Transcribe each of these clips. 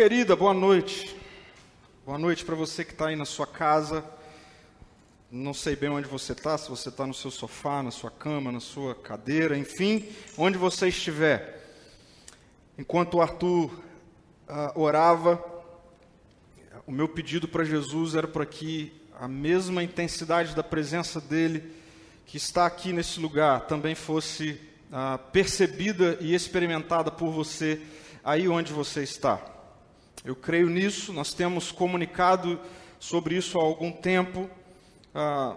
Querida, boa noite. Boa noite para você que está aí na sua casa. Não sei bem onde você está, se você está no seu sofá, na sua cama, na sua cadeira, enfim, onde você estiver. Enquanto o Arthur ah, orava, o meu pedido para Jesus era para que a mesma intensidade da presença dele, que está aqui nesse lugar, também fosse ah, percebida e experimentada por você aí onde você está. Eu creio nisso, nós temos comunicado sobre isso há algum tempo. Ah,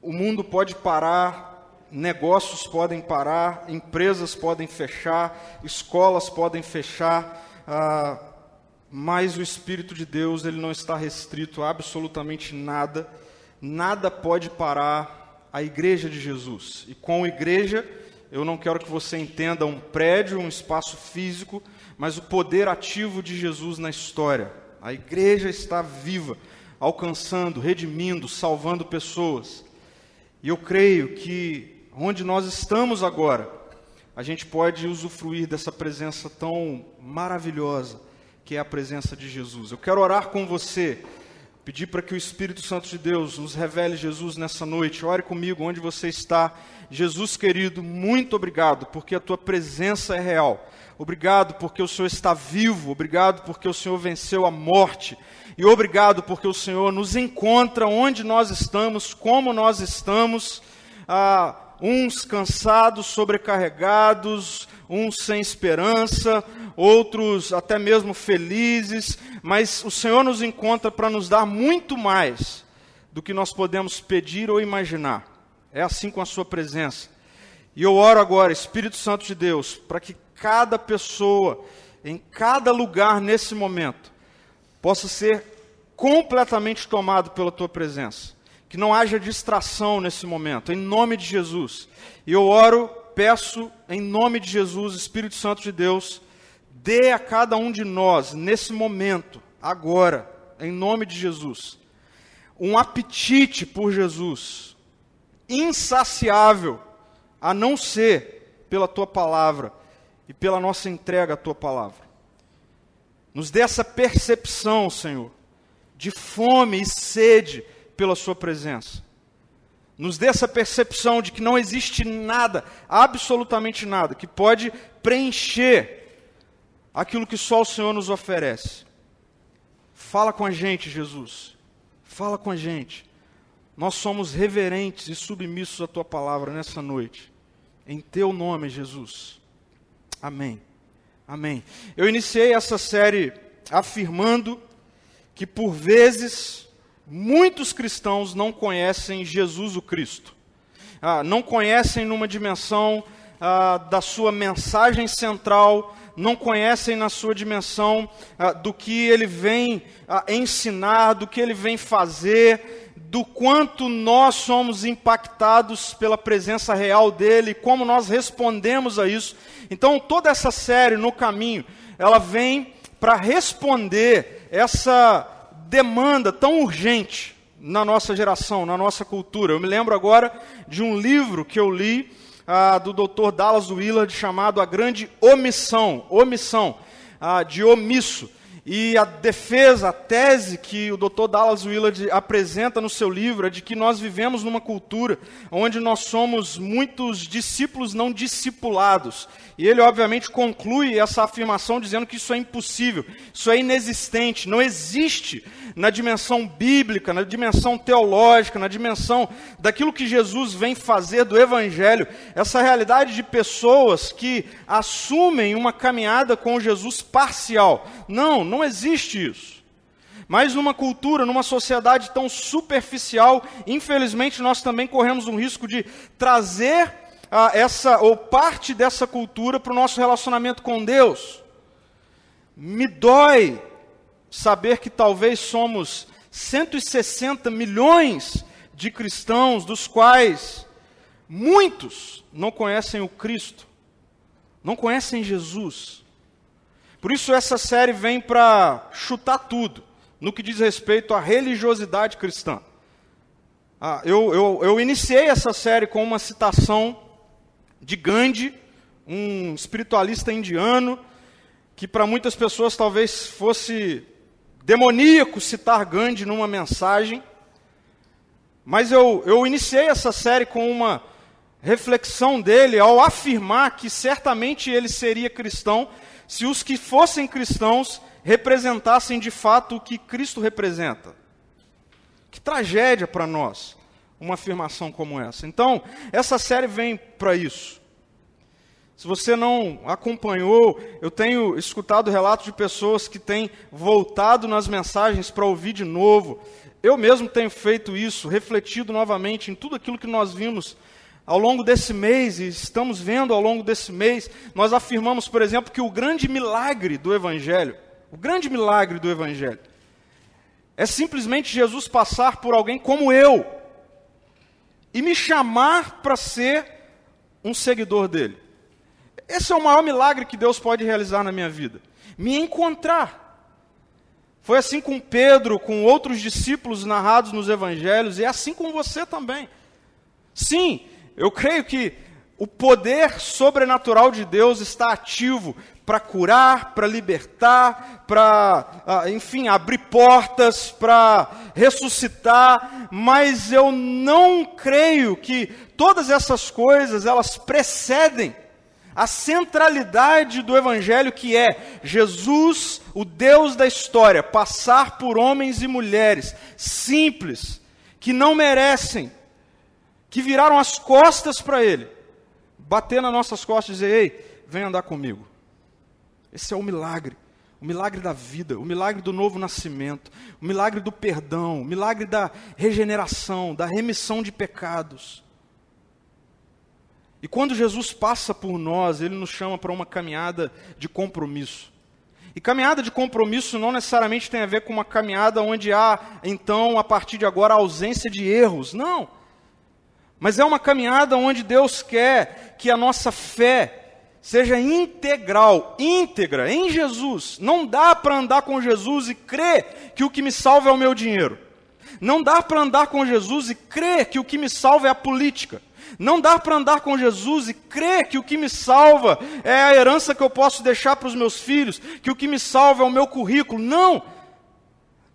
o mundo pode parar, negócios podem parar, empresas podem fechar, escolas podem fechar, ah, mas o Espírito de Deus ele não está restrito a absolutamente nada. Nada pode parar a igreja de Jesus. E com igreja, eu não quero que você entenda um prédio, um espaço físico, mas o poder ativo de Jesus na história. A igreja está viva alcançando, redimindo, salvando pessoas. E eu creio que onde nós estamos agora, a gente pode usufruir dessa presença tão maravilhosa que é a presença de Jesus. Eu quero orar com você, pedir para que o Espírito Santo de Deus nos revele Jesus nessa noite. Ore comigo onde você está. Jesus querido, muito obrigado, porque a tua presença é real. Obrigado porque o Senhor está vivo. Obrigado porque o Senhor venceu a morte. E obrigado porque o Senhor nos encontra onde nós estamos, como nós estamos, ah, uns cansados, sobrecarregados, uns sem esperança, outros até mesmo felizes, mas o Senhor nos encontra para nos dar muito mais do que nós podemos pedir ou imaginar. É assim com a Sua presença. E eu oro agora, Espírito Santo de Deus, para que cada pessoa, em cada lugar nesse momento, possa ser completamente tomado pela tua presença. Que não haja distração nesse momento, em nome de Jesus. E eu oro, peço, em nome de Jesus, Espírito Santo de Deus, dê a cada um de nós, nesse momento, agora, em nome de Jesus, um apetite por Jesus, insaciável, a não ser pela tua palavra e pela nossa entrega à tua palavra. Nos dê essa percepção, Senhor, de fome e sede pela Sua presença. Nos dê essa percepção de que não existe nada, absolutamente nada, que pode preencher aquilo que só o Senhor nos oferece. Fala com a gente, Jesus. Fala com a gente. Nós somos reverentes e submissos à tua palavra nessa noite. Em teu nome, Jesus. Amém. Amém. Eu iniciei essa série afirmando que, por vezes, muitos cristãos não conhecem Jesus o Cristo. Ah, não conhecem numa dimensão ah, da sua mensagem central, não conhecem na sua dimensão ah, do que ele vem ah, ensinar, do que ele vem fazer, do quanto nós somos impactados pela presença real dele, como nós respondemos a isso. Então, toda essa série no caminho, ela vem para responder essa demanda tão urgente na nossa geração, na nossa cultura. Eu me lembro agora de um livro que eu li ah, do Dr. Dallas Willard chamado A Grande Omissão, omissão, ah, de omisso. E a defesa, a tese que o Dr. Dallas Willard apresenta no seu livro é de que nós vivemos numa cultura onde nós somos muitos discípulos não discipulados. E ele, obviamente, conclui essa afirmação dizendo que isso é impossível, isso é inexistente, não existe na dimensão bíblica, na dimensão teológica, na dimensão daquilo que Jesus vem fazer do Evangelho, essa realidade de pessoas que assumem uma caminhada com Jesus parcial. Não, não existe isso. Mas numa cultura, numa sociedade tão superficial, infelizmente nós também corremos um risco de trazer ah, essa ou parte dessa cultura para o nosso relacionamento com Deus. Me dói saber que talvez somos 160 milhões de cristãos, dos quais muitos não conhecem o Cristo, não conhecem Jesus. Por isso, essa série vem para chutar tudo no que diz respeito à religiosidade cristã. Ah, eu, eu, eu iniciei essa série com uma citação de Gandhi, um espiritualista indiano, que para muitas pessoas talvez fosse demoníaco citar Gandhi numa mensagem. Mas eu, eu iniciei essa série com uma reflexão dele ao afirmar que certamente ele seria cristão se os que fossem cristãos representassem de fato o que Cristo representa. Que tragédia para nós uma afirmação como essa. Então, essa série vem para isso. Se você não acompanhou, eu tenho escutado relatos de pessoas que têm voltado nas mensagens para ouvir de novo. Eu mesmo tenho feito isso, refletido novamente em tudo aquilo que nós vimos ao longo desse mês, e estamos vendo ao longo desse mês. Nós afirmamos, por exemplo, que o grande milagre do Evangelho, o grande milagre do Evangelho, é simplesmente Jesus passar por alguém como eu e me chamar para ser um seguidor dele. Esse é o maior milagre que Deus pode realizar na minha vida. Me encontrar. Foi assim com Pedro, com outros discípulos narrados nos evangelhos, e é assim com você também. Sim, eu creio que o poder sobrenatural de Deus está ativo para curar, para libertar, para, ah, enfim, abrir portas, para ressuscitar, mas eu não creio que todas essas coisas elas precedem a centralidade do evangelho que é Jesus, o Deus da história, passar por homens e mulheres simples, que não merecem, que viraram as costas para ele, bater nas nossas costas e dizer: "Ei, vem andar comigo". Esse é o milagre. O milagre da vida, o milagre do novo nascimento, o milagre do perdão, o milagre da regeneração, da remissão de pecados. E quando Jesus passa por nós, ele nos chama para uma caminhada de compromisso. E caminhada de compromisso não necessariamente tem a ver com uma caminhada onde há, então, a partir de agora, ausência de erros. Não. Mas é uma caminhada onde Deus quer que a nossa fé seja integral, íntegra em Jesus. Não dá para andar com Jesus e crer que o que me salva é o meu dinheiro. Não dá para andar com Jesus e crer que o que me salva é a política. Não dá para andar com Jesus e crer que o que me salva é a herança que eu posso deixar para os meus filhos, que o que me salva é o meu currículo. Não!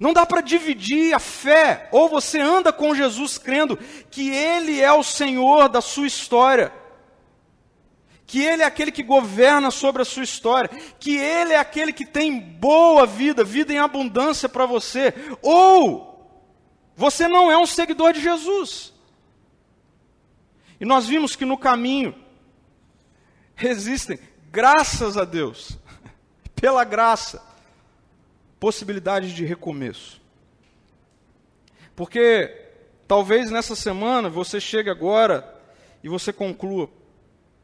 Não dá para dividir a fé. Ou você anda com Jesus crendo que Ele é o Senhor da sua história que Ele é aquele que governa sobre a sua história, que Ele é aquele que tem boa vida, vida em abundância para você, ou você não é um seguidor de Jesus. E nós vimos que no caminho existem, graças a Deus, pela graça, possibilidades de recomeço. Porque talvez nessa semana você chegue agora e você conclua: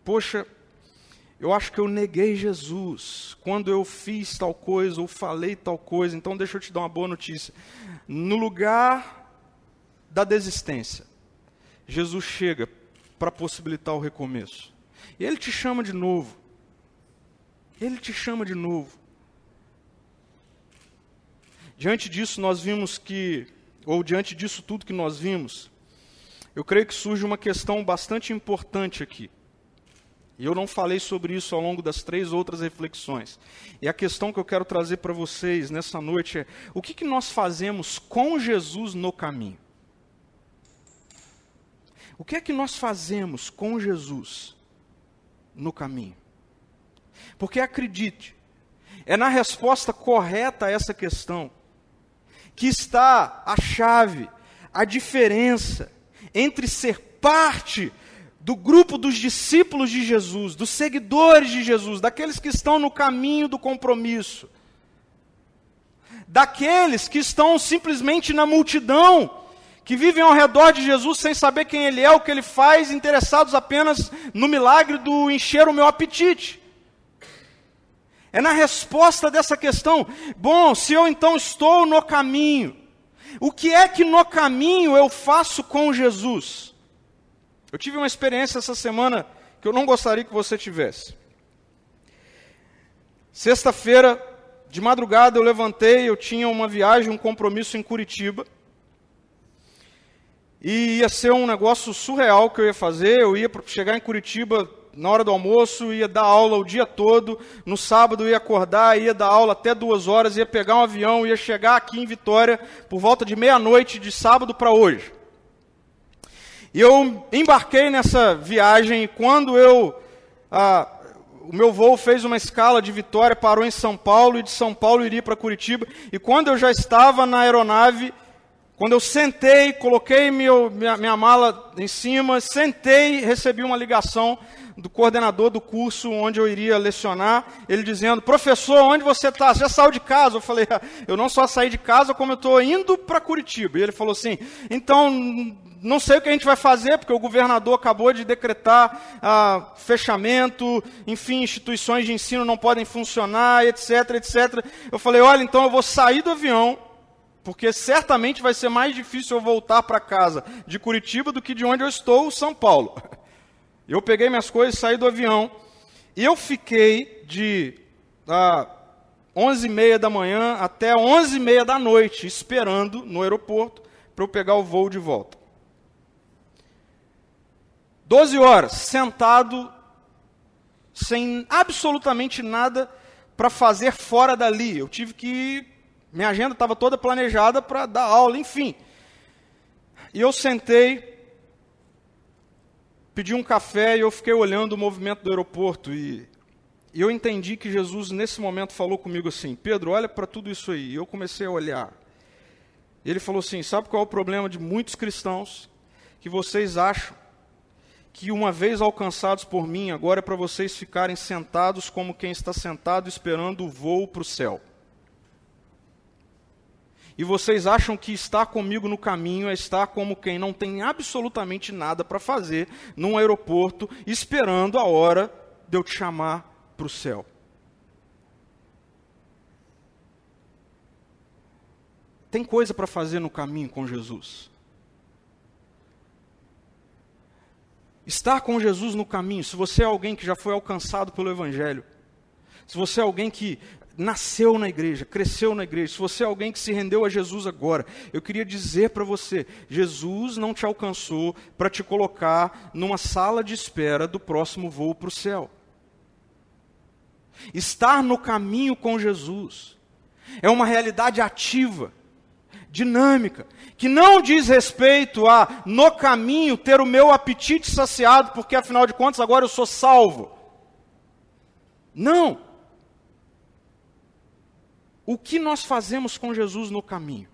poxa, eu acho que eu neguei Jesus quando eu fiz tal coisa ou falei tal coisa. Então, deixa eu te dar uma boa notícia. No lugar da desistência, Jesus chega para possibilitar o recomeço. E ele te chama de novo. Ele te chama de novo. Diante disso, nós vimos que, ou diante disso tudo que nós vimos, eu creio que surge uma questão bastante importante aqui. E eu não falei sobre isso ao longo das três outras reflexões. E a questão que eu quero trazer para vocês nessa noite é: o que, que nós fazemos com Jesus no caminho? O que é que nós fazemos com Jesus no caminho? Porque acredite, é na resposta correta a essa questão que está a chave, a diferença entre ser parte do grupo dos discípulos de Jesus, dos seguidores de Jesus, daqueles que estão no caminho do compromisso, daqueles que estão simplesmente na multidão, que vivem ao redor de Jesus sem saber quem Ele é, o que Ele faz, interessados apenas no milagre do encher o meu apetite. É na resposta dessa questão, bom, se eu então estou no caminho, o que é que no caminho eu faço com Jesus? Eu tive uma experiência essa semana que eu não gostaria que você tivesse. Sexta-feira, de madrugada, eu levantei, eu tinha uma viagem, um compromisso em Curitiba. E ia ser um negócio surreal que eu ia fazer. Eu ia chegar em Curitiba na hora do almoço, ia dar aula o dia todo. No sábado ia acordar, ia dar aula até duas horas, ia pegar um avião, ia chegar aqui em Vitória por volta de meia-noite de sábado para hoje. E eu embarquei nessa viagem e quando eu. Ah, o meu voo fez uma escala de Vitória, parou em São Paulo e de São Paulo iria para Curitiba. E quando eu já estava na aeronave, quando eu sentei, coloquei meu, minha, minha mala em cima, sentei, recebi uma ligação do coordenador do curso onde eu iria lecionar, ele dizendo: Professor, onde você está? Você já saiu de casa? Eu falei: Eu não só saí de casa, como eu estou indo para Curitiba. E ele falou assim: Então, não sei o que a gente vai fazer, porque o governador acabou de decretar ah, fechamento, enfim, instituições de ensino não podem funcionar, etc, etc. Eu falei: Olha, então eu vou sair do avião porque certamente vai ser mais difícil eu voltar para casa de Curitiba do que de onde eu estou, São Paulo. Eu peguei minhas coisas, saí do avião e eu fiquei de ah, 11h30 da manhã até 11h30 da noite esperando no aeroporto para eu pegar o voo de volta. 12 horas, sentado, sem absolutamente nada para fazer fora dali. Eu tive que. Minha agenda estava toda planejada para dar aula, enfim. E eu sentei pedi um café e eu fiquei olhando o movimento do aeroporto e, eu entendi que Jesus nesse momento falou comigo assim: Pedro, olha para tudo isso aí. E eu comecei a olhar. Ele falou assim: sabe qual é o problema de muitos cristãos? Que vocês acham que uma vez alcançados por mim, agora é para vocês ficarem sentados como quem está sentado esperando o voo para o céu. E vocês acham que estar comigo no caminho é estar como quem não tem absolutamente nada para fazer num aeroporto, esperando a hora de eu te chamar para o céu. Tem coisa para fazer no caminho com Jesus. Estar com Jesus no caminho, se você é alguém que já foi alcançado pelo Evangelho, se você é alguém que nasceu na igreja, cresceu na igreja, se você é alguém que se rendeu a Jesus agora, eu queria dizer para você: Jesus não te alcançou para te colocar numa sala de espera do próximo voo para o céu. Estar no caminho com Jesus é uma realidade ativa, dinâmica, que não diz respeito a, no caminho, ter o meu apetite saciado, porque afinal de contas agora eu sou salvo. Não o que nós fazemos com Jesus no caminho.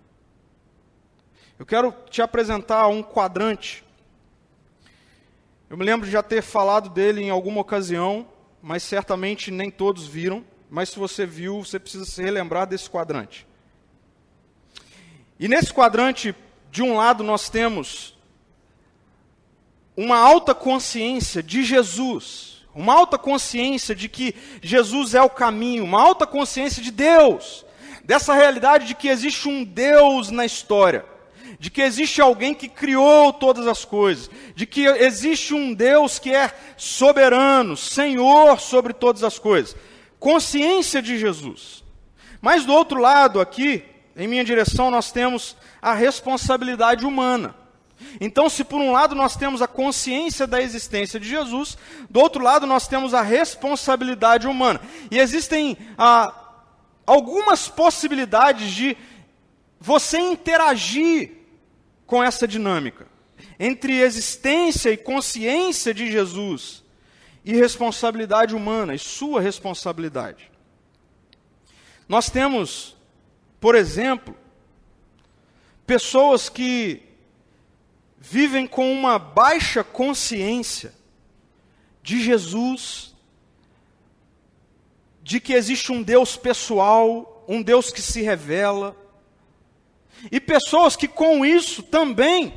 Eu quero te apresentar um quadrante. Eu me lembro de já ter falado dele em alguma ocasião, mas certamente nem todos viram. Mas se você viu, você precisa se relembrar desse quadrante. E nesse quadrante, de um lado, nós temos uma alta consciência de Jesus uma alta consciência de que Jesus é o caminho, uma alta consciência de Deus, dessa realidade de que existe um Deus na história, de que existe alguém que criou todas as coisas, de que existe um Deus que é soberano, Senhor sobre todas as coisas. Consciência de Jesus. Mas do outro lado, aqui, em minha direção, nós temos a responsabilidade humana. Então, se por um lado nós temos a consciência da existência de Jesus, do outro lado nós temos a responsabilidade humana. E existem ah, algumas possibilidades de você interagir com essa dinâmica entre existência e consciência de Jesus e responsabilidade humana e sua responsabilidade. Nós temos, por exemplo, pessoas que vivem com uma baixa consciência de Jesus, de que existe um Deus pessoal, um Deus que se revela, e pessoas que com isso também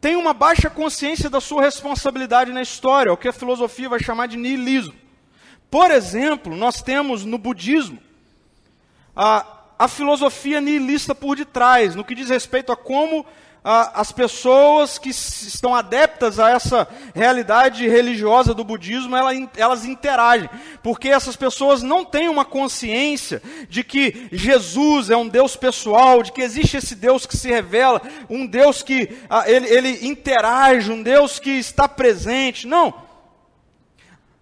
têm uma baixa consciência da sua responsabilidade na história, o que a filosofia vai chamar de niilismo. Por exemplo, nós temos no budismo a, a filosofia nihilista por detrás, no que diz respeito a como as pessoas que estão adeptas a essa realidade religiosa do budismo, elas interagem. Porque essas pessoas não têm uma consciência de que Jesus é um Deus pessoal, de que existe esse Deus que se revela, um Deus que ele, ele interage, um Deus que está presente. Não.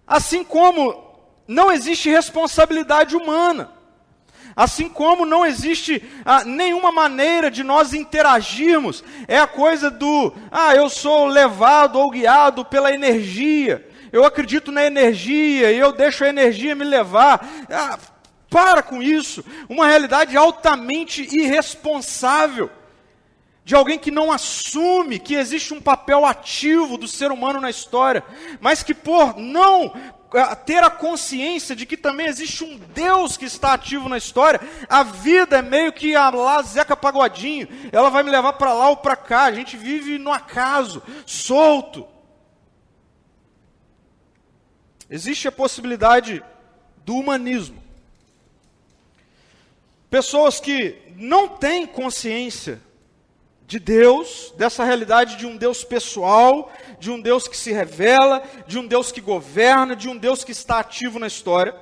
Assim como não existe responsabilidade humana. Assim como não existe ah, nenhuma maneira de nós interagirmos, é a coisa do, ah, eu sou levado ou guiado pela energia, eu acredito na energia e eu deixo a energia me levar. Ah, para com isso, uma realidade altamente irresponsável de alguém que não assume que existe um papel ativo do ser humano na história, mas que por não ter a consciência de que também existe um Deus que está ativo na história, a vida é meio que a lá Zeca Pagodinho, ela vai me levar para lá ou para cá, a gente vive no acaso, solto. Existe a possibilidade do humanismo. Pessoas que não têm consciência de Deus, dessa realidade de um Deus pessoal, de um Deus que se revela, de um Deus que governa, de um Deus que está ativo na história.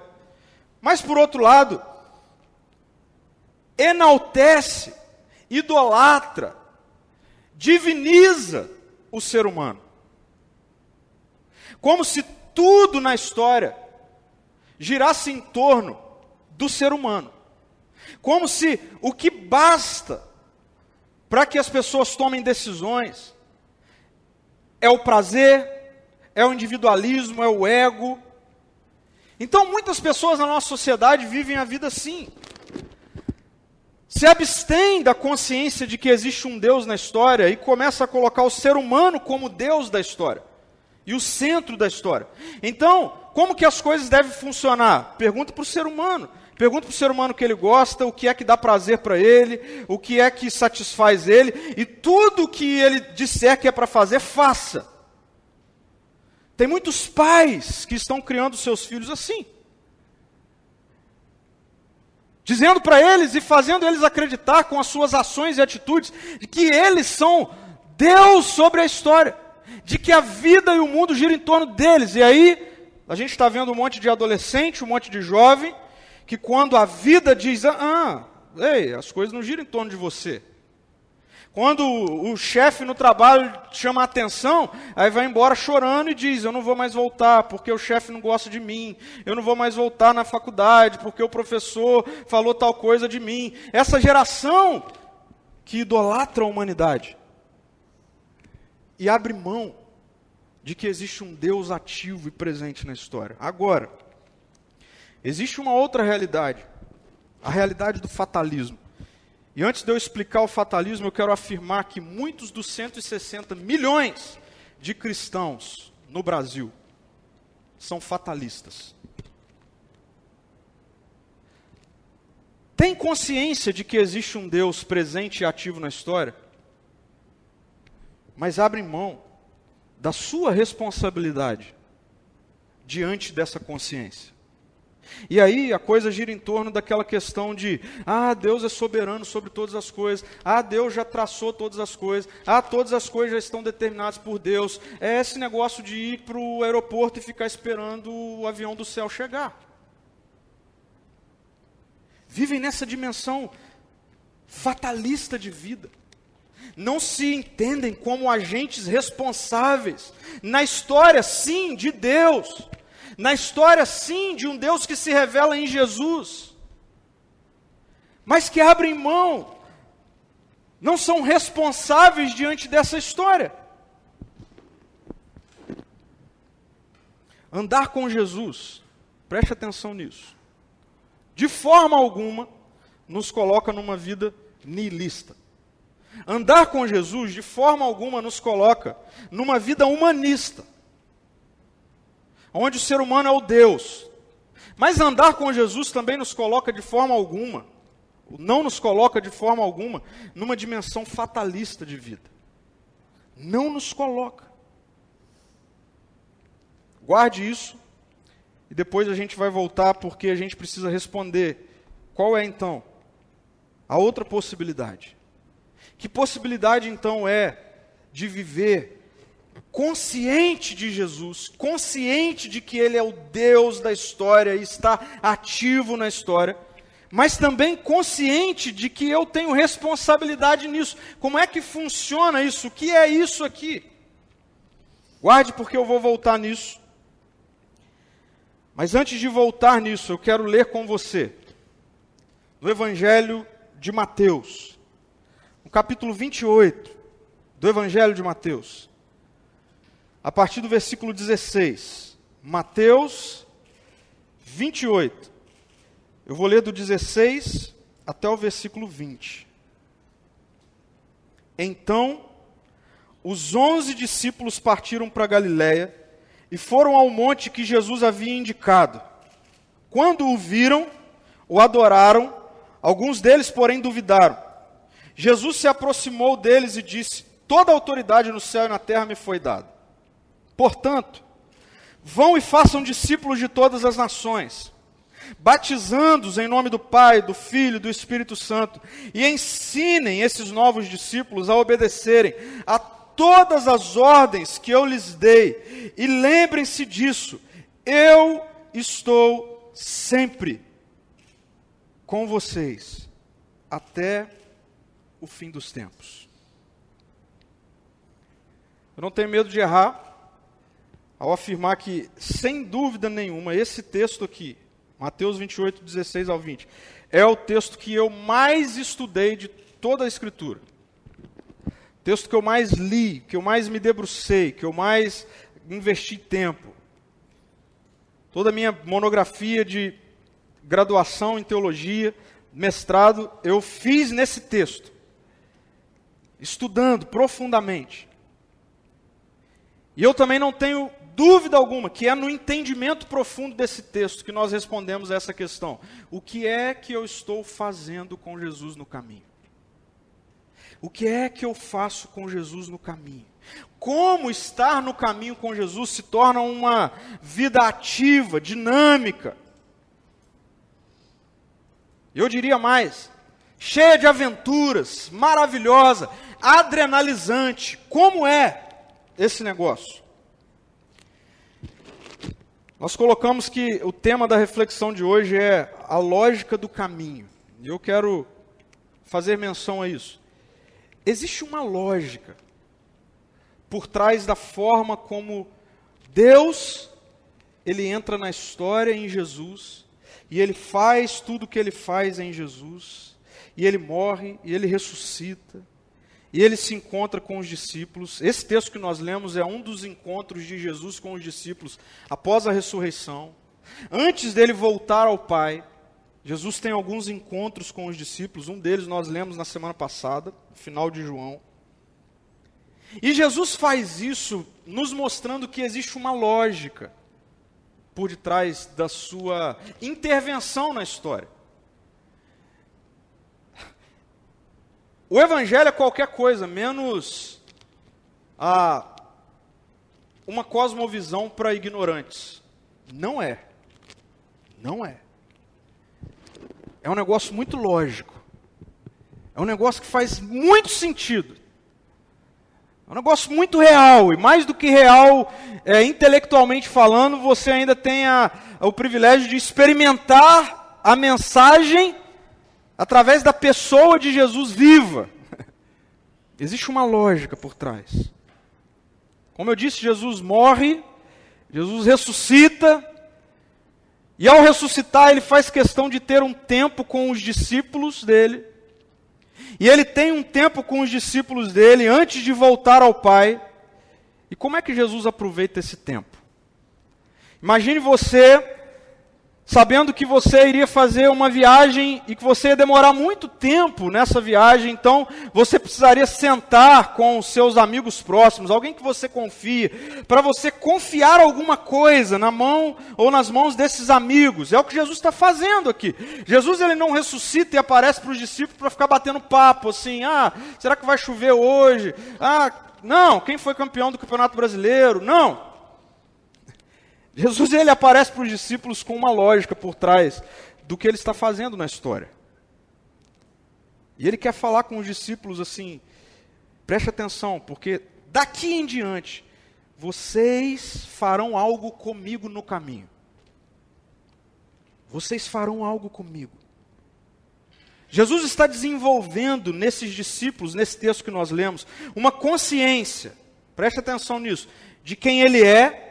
Mas, por outro lado, enaltece, idolatra, diviniza o ser humano. Como se tudo na história girasse em torno do ser humano. Como se o que basta para que as pessoas tomem decisões. É o prazer, é o individualismo, é o ego. Então, muitas pessoas na nossa sociedade vivem a vida assim. Se abstêm da consciência de que existe um Deus na história e começa a colocar o ser humano como Deus da história e o centro da história. Então, como que as coisas devem funcionar? Pergunta para o ser humano. Pergunta para o ser humano o que ele gosta, o que é que dá prazer para ele, o que é que satisfaz ele, e tudo que ele disser que é para fazer, faça. Tem muitos pais que estão criando seus filhos assim. Dizendo para eles e fazendo eles acreditar com as suas ações e atitudes de que eles são Deus sobre a história, de que a vida e o mundo giram em torno deles. E aí, a gente está vendo um monte de adolescente, um monte de jovem, que quando a vida diz, ah, ei, as coisas não giram em torno de você. Quando o, chefe no trabalho chama a atenção, aí vai embora chorando e diz: Eu não vou mais voltar porque o chefe não gosta de mim. Eu não vou mais voltar na faculdade porque o professor falou tal coisa de mim. Essa geração que idolatra a humanidade e abre mão de que existe um Deus ativo e presente na história. Agora, Existe uma outra realidade, a realidade do fatalismo. E antes de eu explicar o fatalismo, eu quero afirmar que muitos dos 160 milhões de cristãos no Brasil são fatalistas. Tem consciência de que existe um Deus presente e ativo na história, mas abrem mão da sua responsabilidade diante dessa consciência. E aí a coisa gira em torno daquela questão de: ah, Deus é soberano sobre todas as coisas, ah, Deus já traçou todas as coisas, ah, todas as coisas já estão determinadas por Deus. É esse negócio de ir para o aeroporto e ficar esperando o avião do céu chegar. Vivem nessa dimensão fatalista de vida. Não se entendem como agentes responsáveis na história, sim, de Deus na história, sim, de um Deus que se revela em Jesus, mas que abrem mão, não são responsáveis diante dessa história. Andar com Jesus, preste atenção nisso, de forma alguma nos coloca numa vida nihilista. Andar com Jesus, de forma alguma, nos coloca numa vida humanista onde o ser humano é o Deus. Mas andar com Jesus também nos coloca de forma alguma, não nos coloca de forma alguma, numa dimensão fatalista de vida. Não nos coloca. Guarde isso, e depois a gente vai voltar porque a gente precisa responder qual é então a outra possibilidade. Que possibilidade então é de viver consciente de Jesus, consciente de que Ele é o Deus da história e está ativo na história, mas também consciente de que eu tenho responsabilidade nisso. Como é que funciona isso? O que é isso aqui? Guarde, porque eu vou voltar nisso. Mas antes de voltar nisso, eu quero ler com você no Evangelho de Mateus, no capítulo 28 do Evangelho de Mateus, a partir do versículo 16. Mateus 28. Eu vou ler do 16 até o versículo 20. Então, os onze discípulos partiram para Galiléia e foram ao monte que Jesus havia indicado. Quando o viram, o adoraram, alguns deles, porém, duvidaram. Jesus se aproximou deles e disse: Toda autoridade no céu e na terra me foi dada. Portanto, vão e façam discípulos de todas as nações batizando-os em nome do Pai, do Filho e do Espírito Santo, e ensinem esses novos discípulos a obedecerem a todas as ordens que eu lhes dei, e lembrem-se disso, eu estou sempre com vocês até o fim dos tempos. Eu não tenho medo de errar ao afirmar que, sem dúvida nenhuma, esse texto aqui Mateus 28, 16 ao 20. É o texto que eu mais estudei de toda a Escritura. Texto que eu mais li, que eu mais me debrucei, que eu mais investi tempo. Toda a minha monografia de graduação em teologia, mestrado, eu fiz nesse texto. Estudando profundamente. E eu também não tenho dúvida alguma que é no entendimento profundo desse texto que nós respondemos essa questão. O que é que eu estou fazendo com Jesus no caminho? O que é que eu faço com Jesus no caminho? Como estar no caminho com Jesus se torna uma vida ativa, dinâmica. Eu diria mais, cheia de aventuras, maravilhosa, adrenalizante. Como é esse negócio? Nós colocamos que o tema da reflexão de hoje é a lógica do caminho. E eu quero fazer menção a isso. Existe uma lógica por trás da forma como Deus ele entra na história em Jesus e ele faz tudo o que ele faz em Jesus e ele morre e ele ressuscita e ele se encontra com os discípulos. Esse texto que nós lemos é um dos encontros de Jesus com os discípulos após a ressurreição. Antes dele voltar ao Pai, Jesus tem alguns encontros com os discípulos. Um deles nós lemos na semana passada, no final de João. E Jesus faz isso nos mostrando que existe uma lógica por detrás da sua intervenção na história. O evangelho é qualquer coisa, menos a uma cosmovisão para ignorantes. Não é. Não é. É um negócio muito lógico. É um negócio que faz muito sentido. É um negócio muito real, e mais do que real, é, intelectualmente falando, você ainda tem a, o privilégio de experimentar a mensagem através da pessoa de Jesus viva. Existe uma lógica por trás. Como eu disse, Jesus morre, Jesus ressuscita, e ao ressuscitar, ele faz questão de ter um tempo com os discípulos dele. E ele tem um tempo com os discípulos dele antes de voltar ao Pai. E como é que Jesus aproveita esse tempo? Imagine você sabendo que você iria fazer uma viagem e que você ia demorar muito tempo nessa viagem, então você precisaria sentar com os seus amigos próximos, alguém que você confie, para você confiar alguma coisa na mão ou nas mãos desses amigos. É o que Jesus está fazendo aqui. Jesus ele não ressuscita e aparece para os discípulos para ficar batendo papo assim, ah, será que vai chover hoje? Ah, não, quem foi campeão do Campeonato Brasileiro? Não. Jesus ele aparece para os discípulos com uma lógica por trás do que ele está fazendo na história. E ele quer falar com os discípulos assim: preste atenção, porque daqui em diante vocês farão algo comigo no caminho. Vocês farão algo comigo. Jesus está desenvolvendo nesses discípulos, nesse texto que nós lemos, uma consciência, preste atenção nisso, de quem ele é,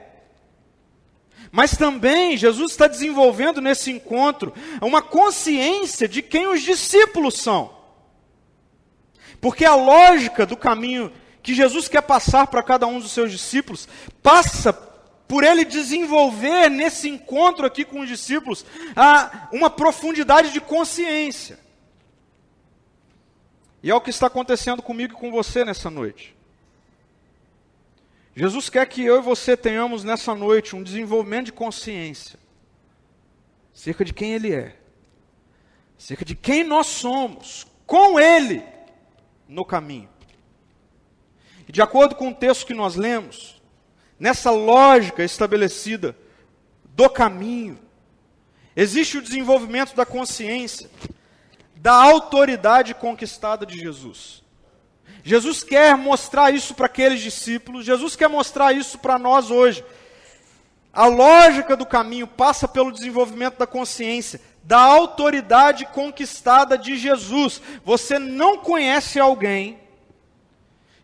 mas também Jesus está desenvolvendo nesse encontro uma consciência de quem os discípulos são. Porque a lógica do caminho que Jesus quer passar para cada um dos seus discípulos passa por ele desenvolver nesse encontro aqui com os discípulos uma profundidade de consciência. E é o que está acontecendo comigo e com você nessa noite. Jesus quer que eu e você tenhamos nessa noite um desenvolvimento de consciência acerca de quem Ele é, acerca de quem nós somos, com Ele no caminho. E de acordo com o texto que nós lemos, nessa lógica estabelecida do caminho, existe o desenvolvimento da consciência da autoridade conquistada de Jesus. Jesus quer mostrar isso para aqueles discípulos, Jesus quer mostrar isso para nós hoje. A lógica do caminho passa pelo desenvolvimento da consciência, da autoridade conquistada de Jesus. Você não conhece alguém,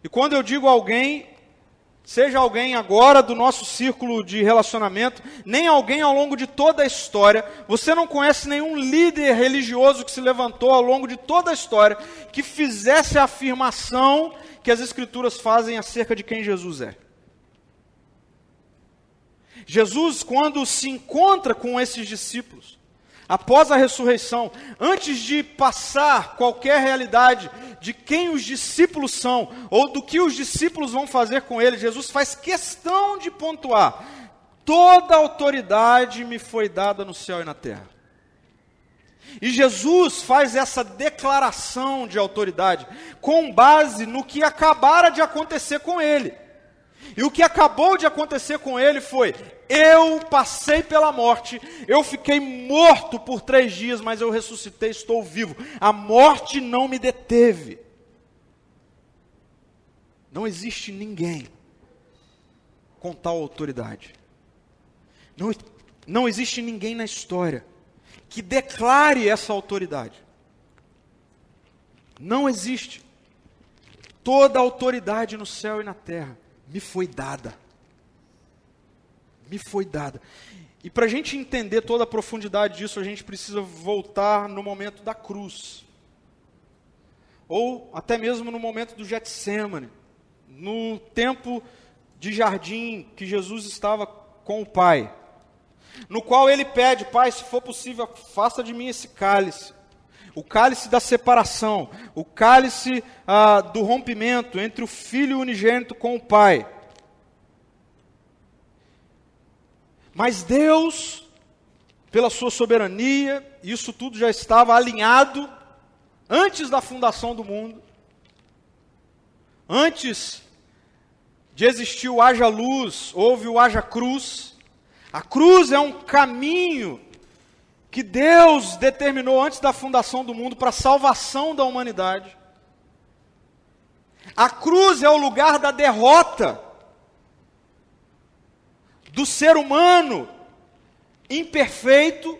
e quando eu digo alguém, seja alguém agora do nosso círculo de relacionamento, nem alguém ao longo de toda a história. Você não conhece nenhum líder religioso que se levantou ao longo de toda a história que fizesse a afirmação que as Escrituras fazem acerca de quem Jesus é. Jesus, quando se encontra com esses discípulos, após a ressurreição, antes de passar qualquer realidade de quem os discípulos são, ou do que os discípulos vão fazer com ele, Jesus faz questão de pontuar: toda autoridade me foi dada no céu e na terra. E Jesus faz essa declaração de autoridade com base no que acabara de acontecer com ele. E o que acabou de acontecer com ele foi: eu passei pela morte, eu fiquei morto por três dias, mas eu ressuscitei, estou vivo. A morte não me deteve. Não existe ninguém com tal autoridade. Não, não existe ninguém na história que declare essa autoridade. Não existe. Toda autoridade no céu e na terra me foi dada. Me foi dada. E para a gente entender toda a profundidade disso, a gente precisa voltar no momento da cruz. Ou até mesmo no momento do Getsemane. No tempo de jardim que Jesus estava com o Pai. No qual ele pede, Pai, se for possível, faça de mim esse cálice o cálice da separação, o cálice ah, do rompimento entre o filho unigênito com o pai. Mas Deus, pela sua soberania, isso tudo já estava alinhado antes da fundação do mundo, antes de existir o haja luz, houve o haja cruz. A cruz é um caminho que Deus determinou antes da fundação do mundo para a salvação da humanidade. A cruz é o lugar da derrota do ser humano imperfeito,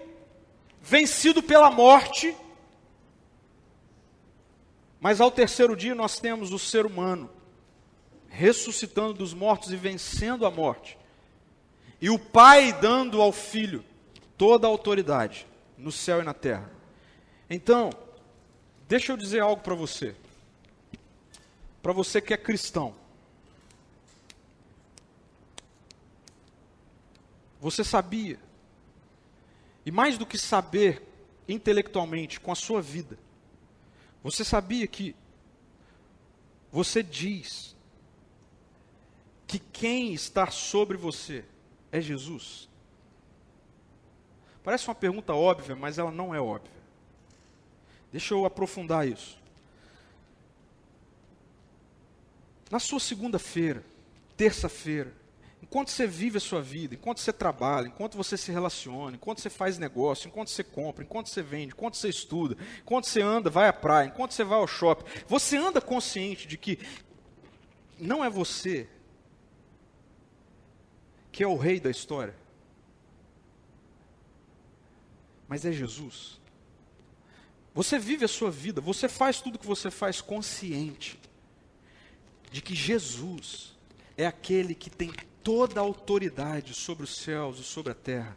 vencido pela morte. Mas ao terceiro dia nós temos o ser humano ressuscitando dos mortos e vencendo a morte. E o Pai dando ao Filho toda a autoridade no céu e na terra. Então, deixa eu dizer algo para você. Para você que é cristão. Você sabia, e mais do que saber intelectualmente, com a sua vida, você sabia que você diz que quem está sobre você é Jesus? Parece uma pergunta óbvia, mas ela não é óbvia. Deixa eu aprofundar isso. Na sua segunda-feira, terça-feira, enquanto você vive a sua vida, enquanto você trabalha, enquanto você se relaciona, enquanto você faz negócio, enquanto você compra, enquanto você vende, enquanto você estuda, enquanto você anda, vai à praia, enquanto você vai ao shopping, você anda consciente de que não é você que é o rei da história, mas é Jesus. Você vive a sua vida, você faz tudo que você faz consciente de que Jesus é aquele que tem toda a autoridade sobre os céus e sobre a terra.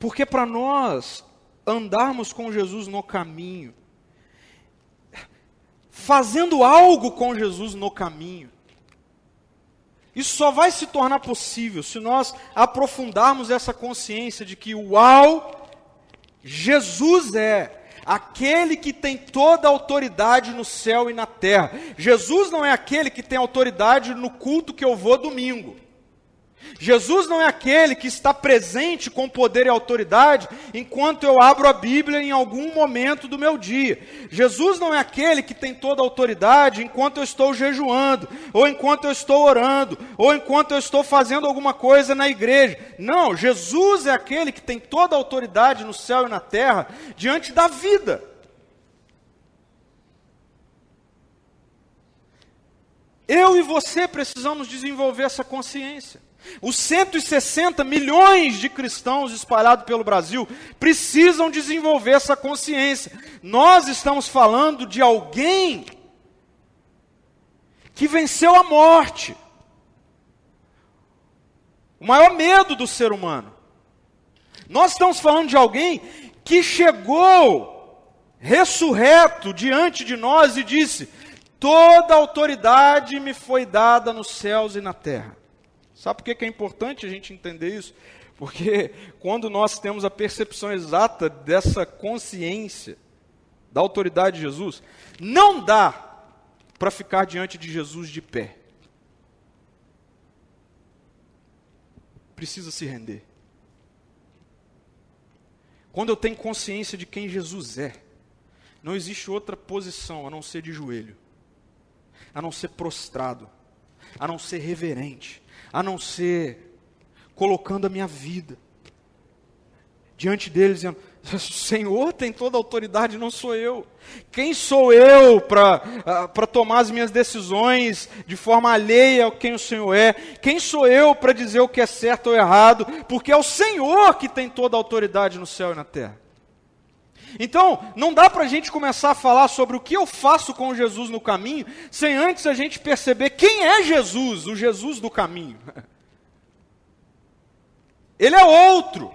Porque para nós andarmos com Jesus no caminho, fazendo algo com Jesus no caminho, isso só vai se tornar possível se nós aprofundarmos essa consciência de que, uau, Jesus é aquele que tem toda a autoridade no céu e na terra. Jesus não é aquele que tem autoridade no culto que eu vou domingo. Jesus não é aquele que está presente com poder e autoridade enquanto eu abro a Bíblia em algum momento do meu dia. Jesus não é aquele que tem toda a autoridade enquanto eu estou jejuando, ou enquanto eu estou orando, ou enquanto eu estou fazendo alguma coisa na igreja. Não, Jesus é aquele que tem toda a autoridade no céu e na terra diante da vida. Eu e você precisamos desenvolver essa consciência. Os 160 milhões de cristãos espalhados pelo Brasil precisam desenvolver essa consciência. Nós estamos falando de alguém que venceu a morte. O maior medo do ser humano. Nós estamos falando de alguém que chegou ressurreto diante de nós e disse: Toda autoridade me foi dada nos céus e na terra. Sabe por que é importante a gente entender isso? Porque quando nós temos a percepção exata dessa consciência da autoridade de Jesus, não dá para ficar diante de Jesus de pé. Precisa se render. Quando eu tenho consciência de quem Jesus é, não existe outra posição a não ser de joelho, a não ser prostrado, a não ser reverente, a não ser colocando a minha vida diante dele, dizendo: o Senhor tem toda a autoridade, não sou eu. Quem sou eu para uh, tomar as minhas decisões de forma alheia ao quem o Senhor é? Quem sou eu para dizer o que é certo ou errado? Porque é o Senhor que tem toda a autoridade no céu e na terra. Então, não dá para a gente começar a falar sobre o que eu faço com Jesus no caminho, sem antes a gente perceber quem é Jesus, o Jesus do caminho. Ele é outro.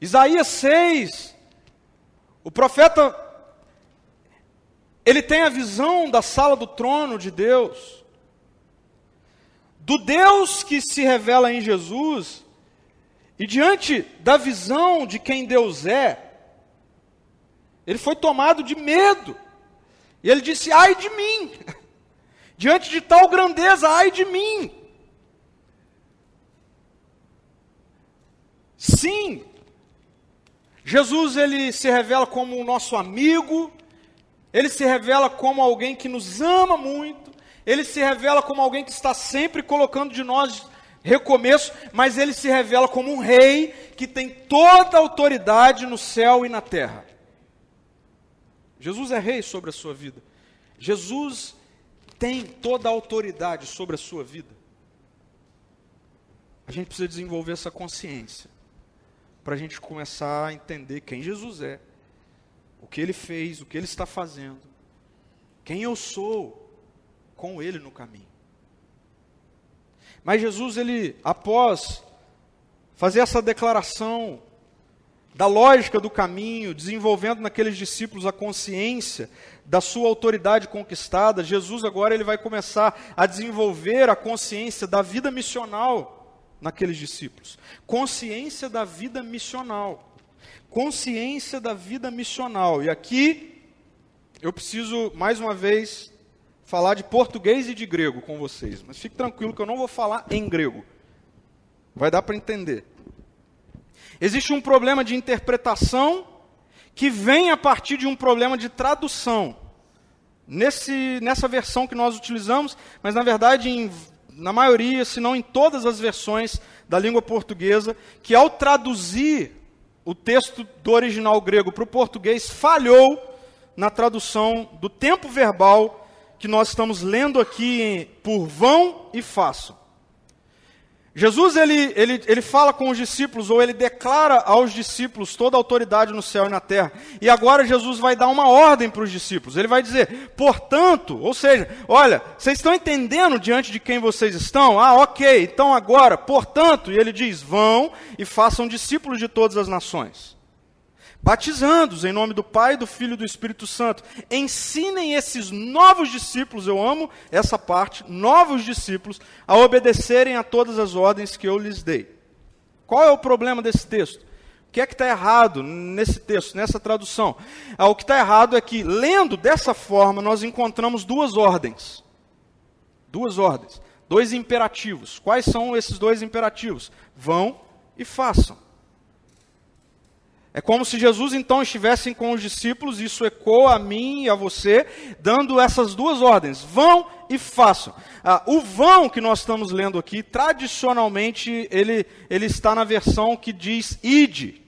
Isaías 6, o profeta, ele tem a visão da sala do trono de Deus, do Deus que se revela em Jesus, e diante da visão de quem Deus é, ele foi tomado de medo. E ele disse: Ai de mim! Diante de tal grandeza, ai de mim! Sim, Jesus ele se revela como o nosso amigo, ele se revela como alguém que nos ama muito, ele se revela como alguém que está sempre colocando de nós recomeço, mas ele se revela como um rei que tem toda a autoridade no céu e na terra. Jesus é rei sobre a sua vida. Jesus tem toda a autoridade sobre a sua vida. A gente precisa desenvolver essa consciência para a gente começar a entender quem Jesus é, o que ele fez, o que ele está fazendo, quem eu sou com ele no caminho. Mas Jesus, ele, após fazer essa declaração da lógica do caminho, desenvolvendo naqueles discípulos a consciência da sua autoridade conquistada, Jesus agora ele vai começar a desenvolver a consciência da vida missional naqueles discípulos. Consciência da vida missional. Consciência da vida missional. E aqui eu preciso mais uma vez falar de português e de grego com vocês, mas fique tranquilo que eu não vou falar em grego. Vai dar para entender. Existe um problema de interpretação que vem a partir de um problema de tradução nesse, nessa versão que nós utilizamos, mas na verdade em, na maioria, se não em todas as versões da língua portuguesa, que ao traduzir o texto do original grego para o português, falhou na tradução do tempo verbal que nós estamos lendo aqui por vão e façam. Jesus ele, ele, ele fala com os discípulos, ou ele declara aos discípulos toda a autoridade no céu e na terra. E agora Jesus vai dar uma ordem para os discípulos. Ele vai dizer, portanto, ou seja, olha, vocês estão entendendo diante de quem vocês estão? Ah, ok, então agora, portanto, e ele diz: vão e façam discípulos de todas as nações batizando-os em nome do Pai, do Filho e do Espírito Santo. Ensinem esses novos discípulos, eu amo essa parte, novos discípulos, a obedecerem a todas as ordens que eu lhes dei. Qual é o problema desse texto? O que é que está errado nesse texto, nessa tradução? Ah, o que está errado é que, lendo dessa forma, nós encontramos duas ordens. Duas ordens. Dois imperativos. Quais são esses dois imperativos? Vão e façam. É como se Jesus então estivesse com os discípulos, isso ecoa a mim e a você, dando essas duas ordens: vão e façam. Ah, o vão que nós estamos lendo aqui, tradicionalmente, ele, ele está na versão que diz ide.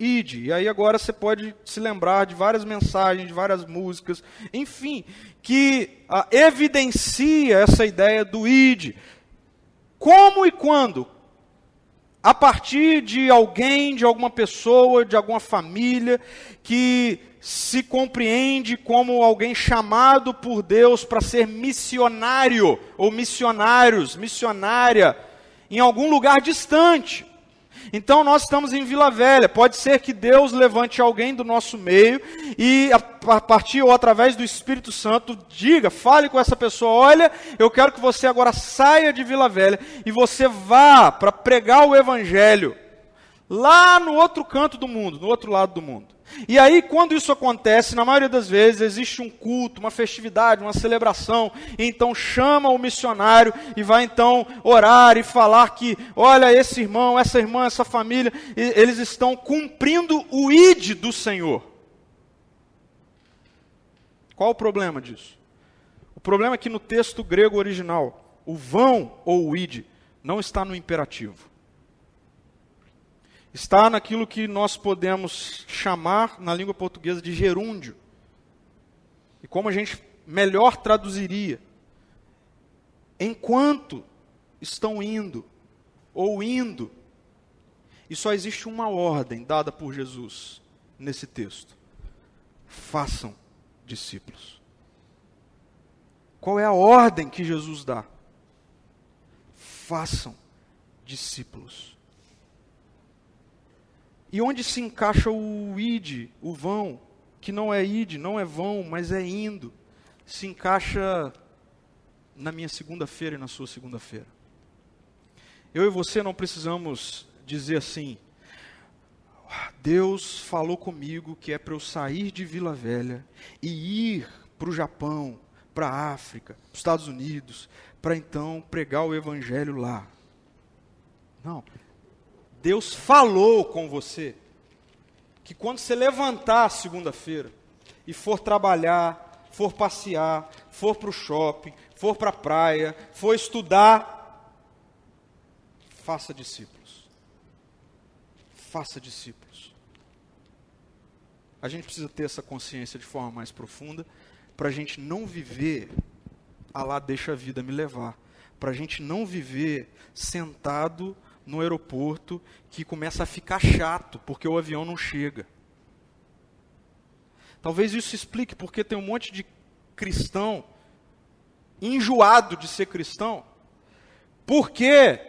Ide. E aí agora você pode se lembrar de várias mensagens, de várias músicas, enfim, que ah, evidencia essa ideia do ide. Como e quando? A partir de alguém, de alguma pessoa, de alguma família que se compreende como alguém chamado por Deus para ser missionário ou missionários, missionária em algum lugar distante. Então nós estamos em Vila Velha. Pode ser que Deus levante alguém do nosso meio e a partir ou através do Espírito Santo diga, fale com essa pessoa: olha, eu quero que você agora saia de Vila Velha e você vá para pregar o Evangelho lá no outro canto do mundo, no outro lado do mundo. E aí, quando isso acontece, na maioria das vezes, existe um culto, uma festividade, uma celebração, então chama o missionário e vai então orar e falar que, olha, esse irmão, essa irmã, essa família, eles estão cumprindo o id do Senhor. Qual o problema disso? O problema é que no texto grego original, o vão ou o id não está no imperativo está naquilo que nós podemos chamar na língua portuguesa de gerúndio. E como a gente melhor traduziria? Enquanto estão indo, ou indo, e só existe uma ordem dada por Jesus nesse texto: façam discípulos. Qual é a ordem que Jesus dá? Façam discípulos. E onde se encaixa o id, o vão, que não é id, não é vão, mas é indo, se encaixa na minha segunda-feira e na sua segunda-feira. Eu e você não precisamos dizer assim: Deus falou comigo que é para eu sair de Vila Velha e ir para o Japão, para a África, para os Estados Unidos, para então pregar o Evangelho lá. Não, Deus falou com você que quando você levantar segunda-feira e for trabalhar, for passear, for para o shopping, for para a praia, for estudar, faça discípulos. Faça discípulos. A gente precisa ter essa consciência de forma mais profunda para a gente não viver a lá deixa a vida me levar. Para a gente não viver sentado no aeroporto que começa a ficar chato porque o avião não chega. Talvez isso explique porque tem um monte de cristão enjoado de ser cristão, porque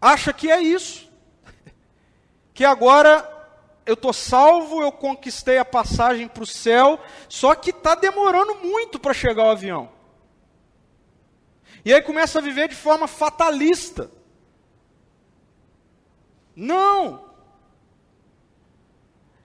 acha que é isso. Que agora eu estou salvo, eu conquistei a passagem para o céu, só que está demorando muito para chegar o avião. E aí começa a viver de forma fatalista. Não!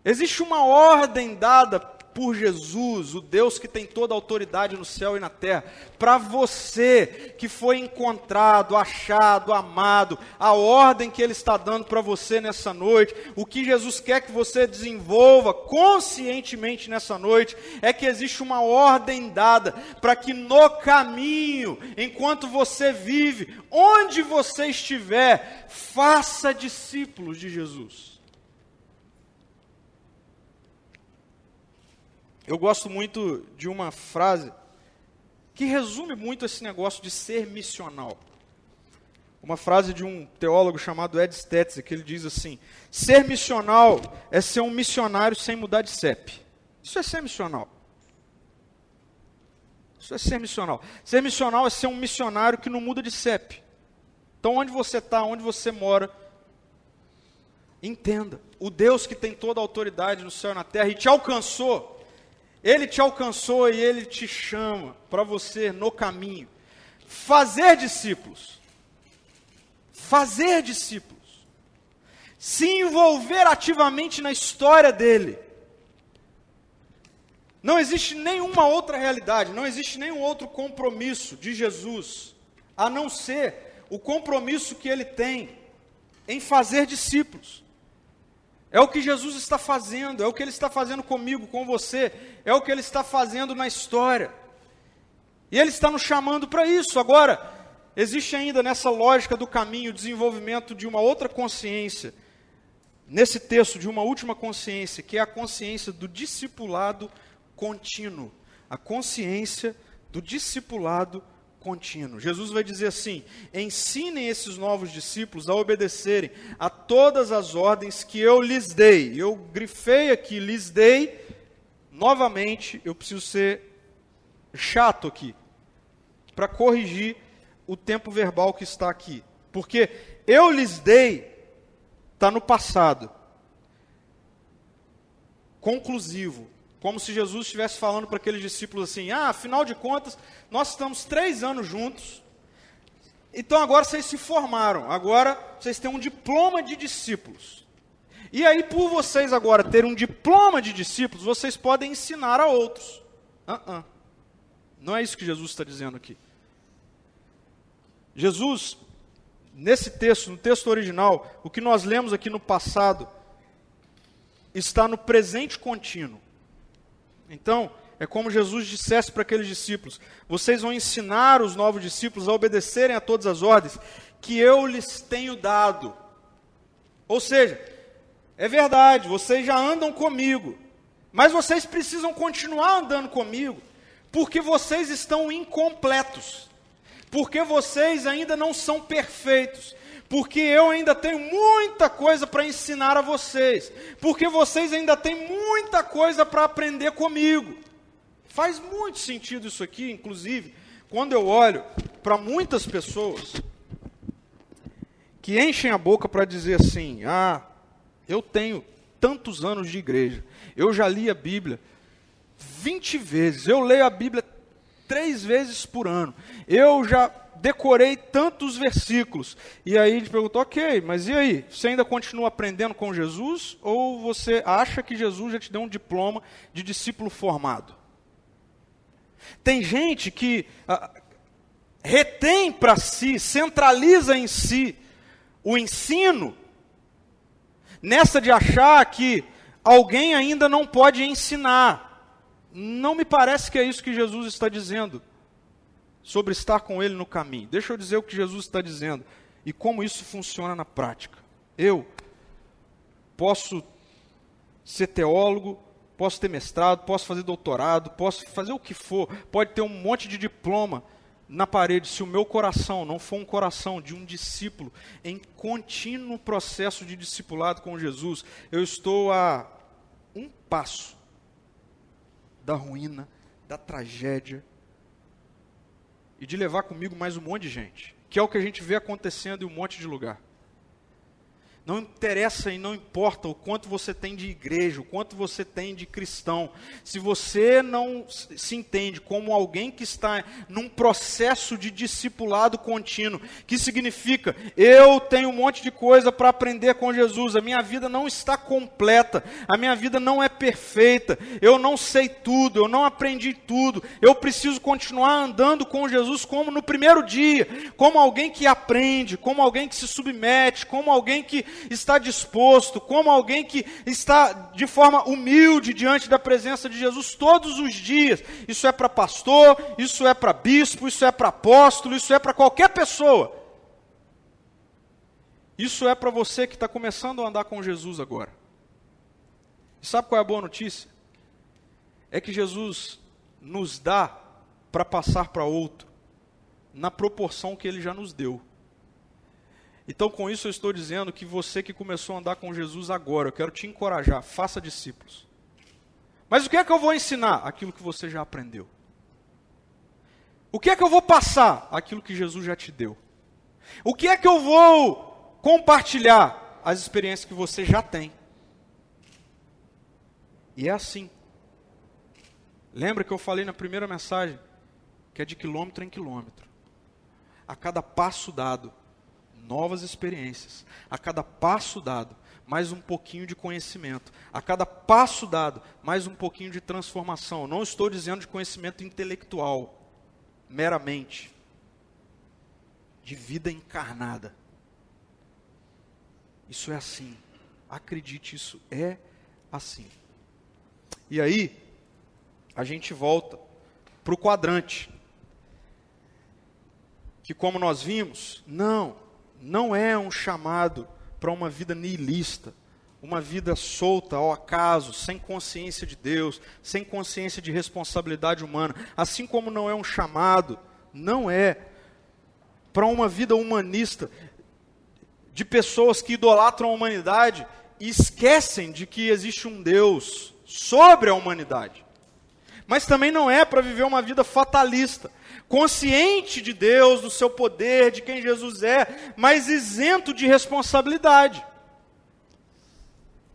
Existe uma ordem dada por Jesus, o Deus que tem toda a autoridade no céu e na terra, para você que foi encontrado, achado, amado, a ordem que Ele está dando para você nessa noite, o que Jesus quer que você desenvolva conscientemente nessa noite, é que existe uma ordem dada para que no caminho, enquanto você vive, onde você estiver, faça discípulos de Jesus. Eu gosto muito de uma frase que resume muito esse negócio de ser missional. Uma frase de um teólogo chamado Ed Stetzer, que ele diz assim: ser missional é ser um missionário sem mudar de CEP. Isso é ser missional. Isso é ser missional. Ser missional é ser um missionário que não muda de CEP. Então, onde você está, onde você mora, entenda: o Deus que tem toda a autoridade no céu e na terra e te alcançou, ele te alcançou e ele te chama para você no caminho. Fazer discípulos. Fazer discípulos. Se envolver ativamente na história dele. Não existe nenhuma outra realidade, não existe nenhum outro compromisso de Jesus, a não ser o compromisso que ele tem em fazer discípulos. É o que Jesus está fazendo, é o que Ele está fazendo comigo, com você, é o que Ele está fazendo na história. E Ele está nos chamando para isso. Agora, existe ainda nessa lógica do caminho o desenvolvimento de uma outra consciência, nesse texto, de uma última consciência, que é a consciência do discipulado contínuo. A consciência do discipulado contínuo. Jesus vai dizer assim: ensinem esses novos discípulos a obedecerem a todas as ordens que eu lhes dei. Eu grifei aqui, lhes dei. Novamente, eu preciso ser chato aqui, para corrigir o tempo verbal que está aqui. Porque eu lhes dei, está no passado. Conclusivo. Como se Jesus estivesse falando para aqueles discípulos assim: ah, afinal de contas, nós estamos três anos juntos, então agora vocês se formaram, agora vocês têm um diploma de discípulos. E aí, por vocês agora terem um diploma de discípulos, vocês podem ensinar a outros. Uh -uh. Não é isso que Jesus está dizendo aqui. Jesus, nesse texto, no texto original, o que nós lemos aqui no passado, está no presente contínuo. Então, é como Jesus dissesse para aqueles discípulos: vocês vão ensinar os novos discípulos a obedecerem a todas as ordens que eu lhes tenho dado. Ou seja, é verdade, vocês já andam comigo, mas vocês precisam continuar andando comigo, porque vocês estão incompletos, porque vocês ainda não são perfeitos, porque eu ainda tenho muita coisa para ensinar a vocês, porque vocês ainda têm muita coisa para aprender comigo. Faz muito sentido isso aqui, inclusive, quando eu olho para muitas pessoas que enchem a boca para dizer assim: ah, eu tenho tantos anos de igreja, eu já li a Bíblia 20 vezes, eu leio a Bíblia três vezes por ano, eu já decorei tantos versículos. E aí ele perguntou, ok, mas e aí? Você ainda continua aprendendo com Jesus? Ou você acha que Jesus já te deu um diploma de discípulo formado? Tem gente que ah, retém para si, centraliza em si o ensino, nessa de achar que alguém ainda não pode ensinar. Não me parece que é isso que Jesus está dizendo sobre estar com Ele no caminho. Deixa eu dizer o que Jesus está dizendo e como isso funciona na prática. Eu posso ser teólogo, posso ter mestrado, posso fazer doutorado, posso fazer o que for, pode ter um monte de diploma na parede, se o meu coração não for um coração de um discípulo em contínuo processo de discipulado com Jesus, eu estou a um passo da ruína, da tragédia, e de levar comigo mais um monte de gente, que é o que a gente vê acontecendo em um monte de lugar. Não interessa e não importa o quanto você tem de igreja, o quanto você tem de cristão. Se você não se entende como alguém que está num processo de discipulado contínuo, que significa eu tenho um monte de coisa para aprender com Jesus, a minha vida não está completa, a minha vida não é perfeita, eu não sei tudo, eu não aprendi tudo, eu preciso continuar andando com Jesus como no primeiro dia, como alguém que aprende, como alguém que se submete, como alguém que está disposto, como alguém que está de forma humilde diante da presença de Jesus todos os dias. Isso é para pastor, isso é para bispo, isso é para apóstolo, isso é para qualquer pessoa. Isso é para você que está começando a andar com Jesus agora. E sabe qual é a boa notícia? É que Jesus nos dá para passar para outro, na proporção que ele já nos deu. Então, com isso, eu estou dizendo que você que começou a andar com Jesus agora, eu quero te encorajar, faça discípulos. Mas o que é que eu vou ensinar? Aquilo que você já aprendeu. O que é que eu vou passar? Aquilo que Jesus já te deu. O que é que eu vou compartilhar? As experiências que você já tem. E é assim. Lembra que eu falei na primeira mensagem que é de quilômetro em quilômetro. A cada passo dado, novas experiências. A cada passo dado, mais um pouquinho de conhecimento. A cada passo dado, mais um pouquinho de transformação. Não estou dizendo de conhecimento intelectual, meramente. De vida encarnada. Isso é assim. Acredite, isso é assim. E aí, a gente volta para o quadrante. Que, como nós vimos, não, não é um chamado para uma vida nihilista, uma vida solta ao acaso, sem consciência de Deus, sem consciência de responsabilidade humana, assim como não é um chamado, não é para uma vida humanista de pessoas que idolatram a humanidade e esquecem de que existe um Deus sobre a humanidade. Mas também não é para viver uma vida fatalista, consciente de Deus, do seu poder, de quem Jesus é, mas isento de responsabilidade.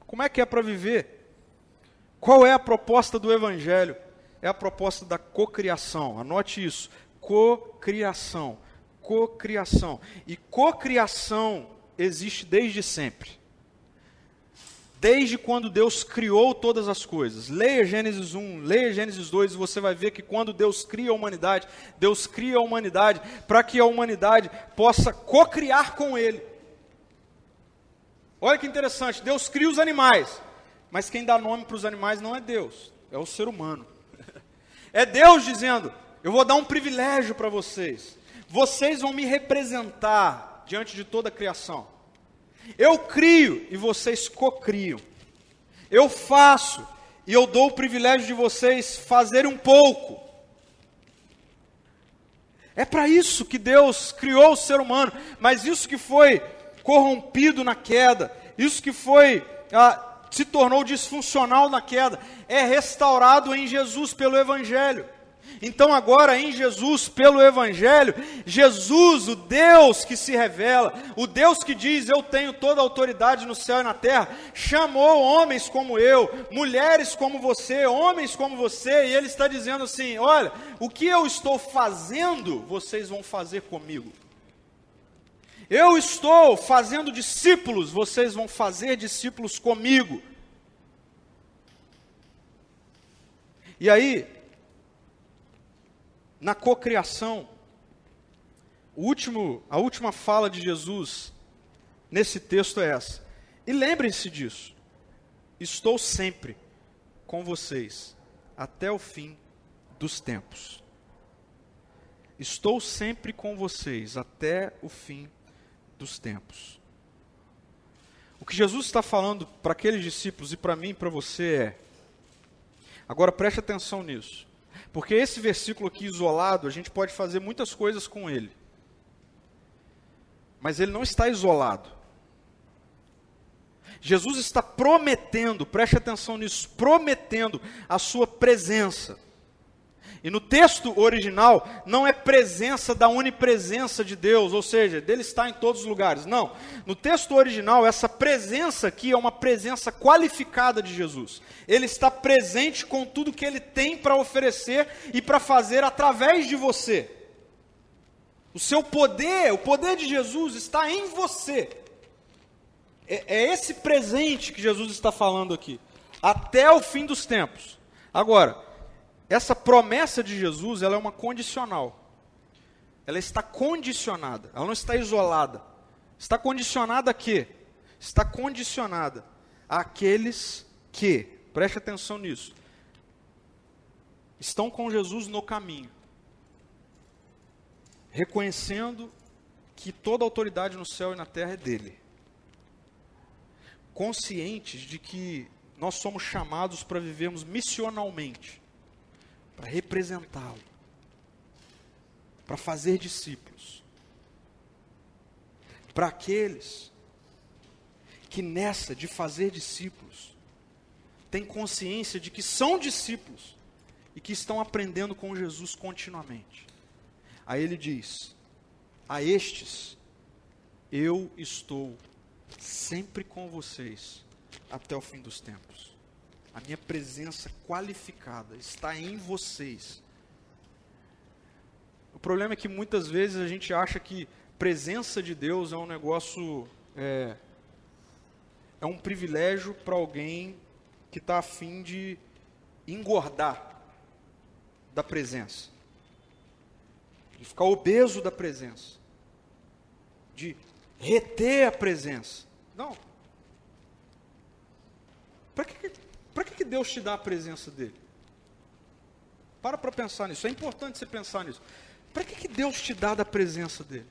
Como é que é para viver? Qual é a proposta do Evangelho? É a proposta da cocriação. Anote isso: cocriação. Cocriação. E cocriação existe desde sempre desde quando Deus criou todas as coisas. Leia Gênesis 1, leia Gênesis 2 e você vai ver que quando Deus cria a humanidade, Deus cria a humanidade para que a humanidade possa cocriar com Ele. Olha que interessante, Deus cria os animais, mas quem dá nome para os animais não é Deus, é o ser humano. É Deus dizendo: Eu vou dar um privilégio para vocês, vocês vão me representar diante de toda a criação. Eu crio e vocês cocriam. Eu faço e eu dou o privilégio de vocês fazerem um pouco. É para isso que Deus criou o ser humano, mas isso que foi corrompido na queda, isso que foi ah, se tornou disfuncional na queda, é restaurado em Jesus pelo Evangelho. Então, agora em Jesus, pelo Evangelho, Jesus, o Deus que se revela, o Deus que diz: Eu tenho toda a autoridade no céu e na terra, chamou homens como eu, mulheres como você, homens como você, e Ele está dizendo assim: Olha, o que eu estou fazendo, vocês vão fazer comigo. Eu estou fazendo discípulos, vocês vão fazer discípulos comigo. E aí, na cocriação. O último, a última fala de Jesus nesse texto é essa. E lembrem-se disso. Estou sempre com vocês até o fim dos tempos. Estou sempre com vocês até o fim dos tempos. O que Jesus está falando para aqueles discípulos e para mim e para você é: agora preste atenção nisso. Porque esse versículo aqui isolado, a gente pode fazer muitas coisas com ele. Mas ele não está isolado. Jesus está prometendo, preste atenção nisso, prometendo a sua presença. E no texto original, não é presença da onipresença de Deus, ou seja, dele está em todos os lugares. Não. No texto original, essa presença aqui é uma presença qualificada de Jesus. Ele está presente com tudo que ele tem para oferecer e para fazer através de você. O seu poder, o poder de Jesus está em você. É, é esse presente que Jesus está falando aqui. Até o fim dos tempos. Agora, essa promessa de Jesus, ela é uma condicional. Ela está condicionada, ela não está isolada. Está condicionada a quê? Está condicionada àqueles que, preste atenção nisso, estão com Jesus no caminho, reconhecendo que toda autoridade no céu e na terra é dele, conscientes de que nós somos chamados para vivermos missionalmente para representá-lo, para fazer discípulos. Para aqueles que nessa de fazer discípulos têm consciência de que são discípulos e que estão aprendendo com Jesus continuamente. Aí ele diz: A estes eu estou sempre com vocês até o fim dos tempos. A minha presença qualificada está em vocês. O problema é que muitas vezes a gente acha que presença de Deus é um negócio, é, é um privilégio para alguém que está afim de engordar da presença, de ficar obeso da presença, de reter a presença. Não. Para que, para que Deus te dá a presença dele? Para para pensar nisso. É importante você pensar nisso. Para que, que Deus te dá da presença dele?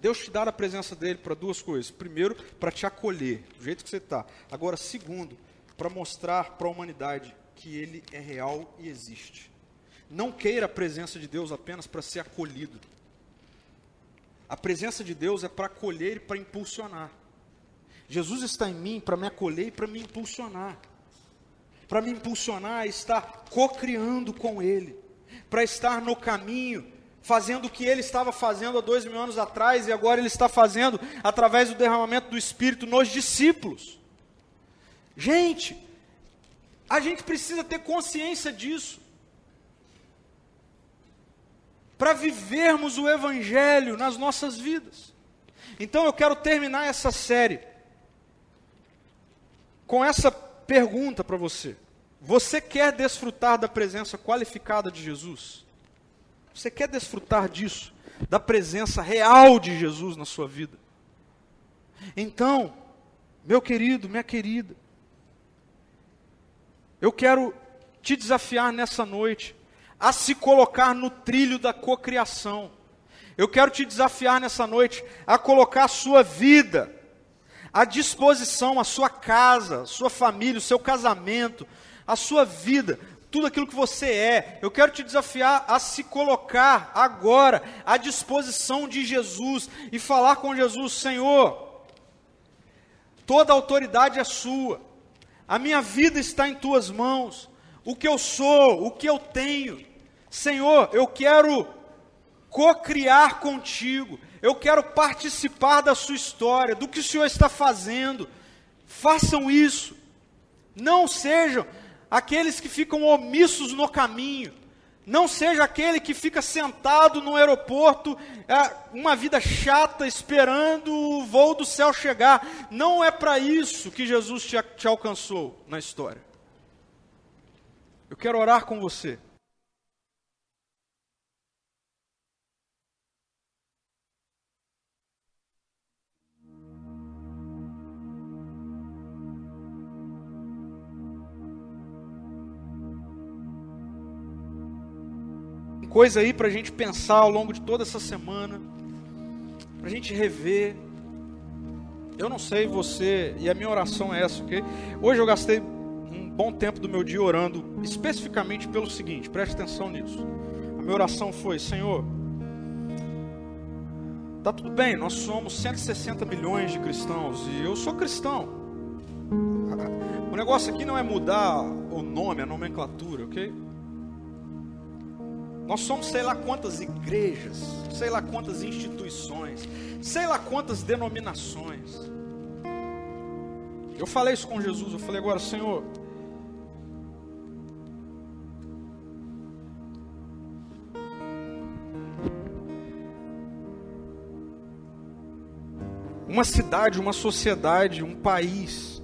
Deus te dá a presença dele para duas coisas. Primeiro, para te acolher, do jeito que você está. Agora, segundo, para mostrar para a humanidade que ele é real e existe. Não queira a presença de Deus apenas para ser acolhido. A presença de Deus é para acolher e para impulsionar. Jesus está em mim para me acolher e para me impulsionar para me impulsionar a estar co-criando com Ele, para estar no caminho, fazendo o que Ele estava fazendo há dois mil anos atrás e agora Ele está fazendo através do derramamento do Espírito nos discípulos. Gente, a gente precisa ter consciência disso. Para vivermos o Evangelho nas nossas vidas. Então eu quero terminar essa série com essa pergunta para você: você quer desfrutar da presença qualificada de Jesus? Você quer desfrutar disso, da presença real de Jesus na sua vida? Então, meu querido, minha querida, eu quero te desafiar nessa noite a se colocar no trilho da cocriação. Eu quero te desafiar nessa noite a colocar a sua vida à disposição a sua casa, a sua família, o seu casamento, a sua vida, tudo aquilo que você é. Eu quero te desafiar a se colocar agora à disposição de Jesus e falar com Jesus: Senhor, toda autoridade é sua, a minha vida está em tuas mãos, o que eu sou, o que eu tenho. Senhor, eu quero co-criar contigo, eu quero participar da sua história, do que o Senhor está fazendo. Façam isso. Não sejam aqueles que ficam omissos no caminho. Não seja aquele que fica sentado no aeroporto, é, uma vida chata, esperando o voo do céu chegar. Não é para isso que Jesus te, te alcançou na história. Eu quero orar com você. Coisa aí para a gente pensar ao longo de toda essa semana, para a gente rever. Eu não sei você, e a minha oração é essa, ok? Hoje eu gastei um bom tempo do meu dia orando especificamente pelo seguinte, preste atenção nisso. A minha oração foi: Senhor, tá tudo bem, nós somos 160 milhões de cristãos e eu sou cristão. O negócio aqui não é mudar o nome, a nomenclatura, ok? Nós somos sei lá quantas igrejas, sei lá quantas instituições, sei lá quantas denominações. Eu falei isso com Jesus, eu falei agora, Senhor, uma cidade, uma sociedade, um país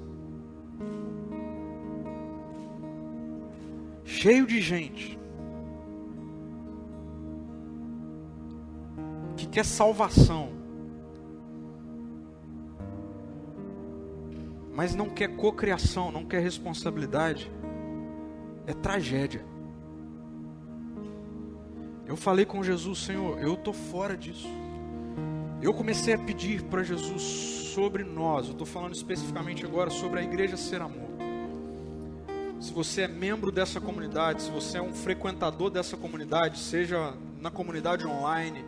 cheio de gente que quer salvação, mas não quer cocriação, não quer responsabilidade, é tragédia. Eu falei com Jesus, Senhor, eu estou fora disso. Eu comecei a pedir para Jesus sobre nós, eu estou falando especificamente agora sobre a igreja ser amor. Se você é membro dessa comunidade, se você é um frequentador dessa comunidade, seja na comunidade online,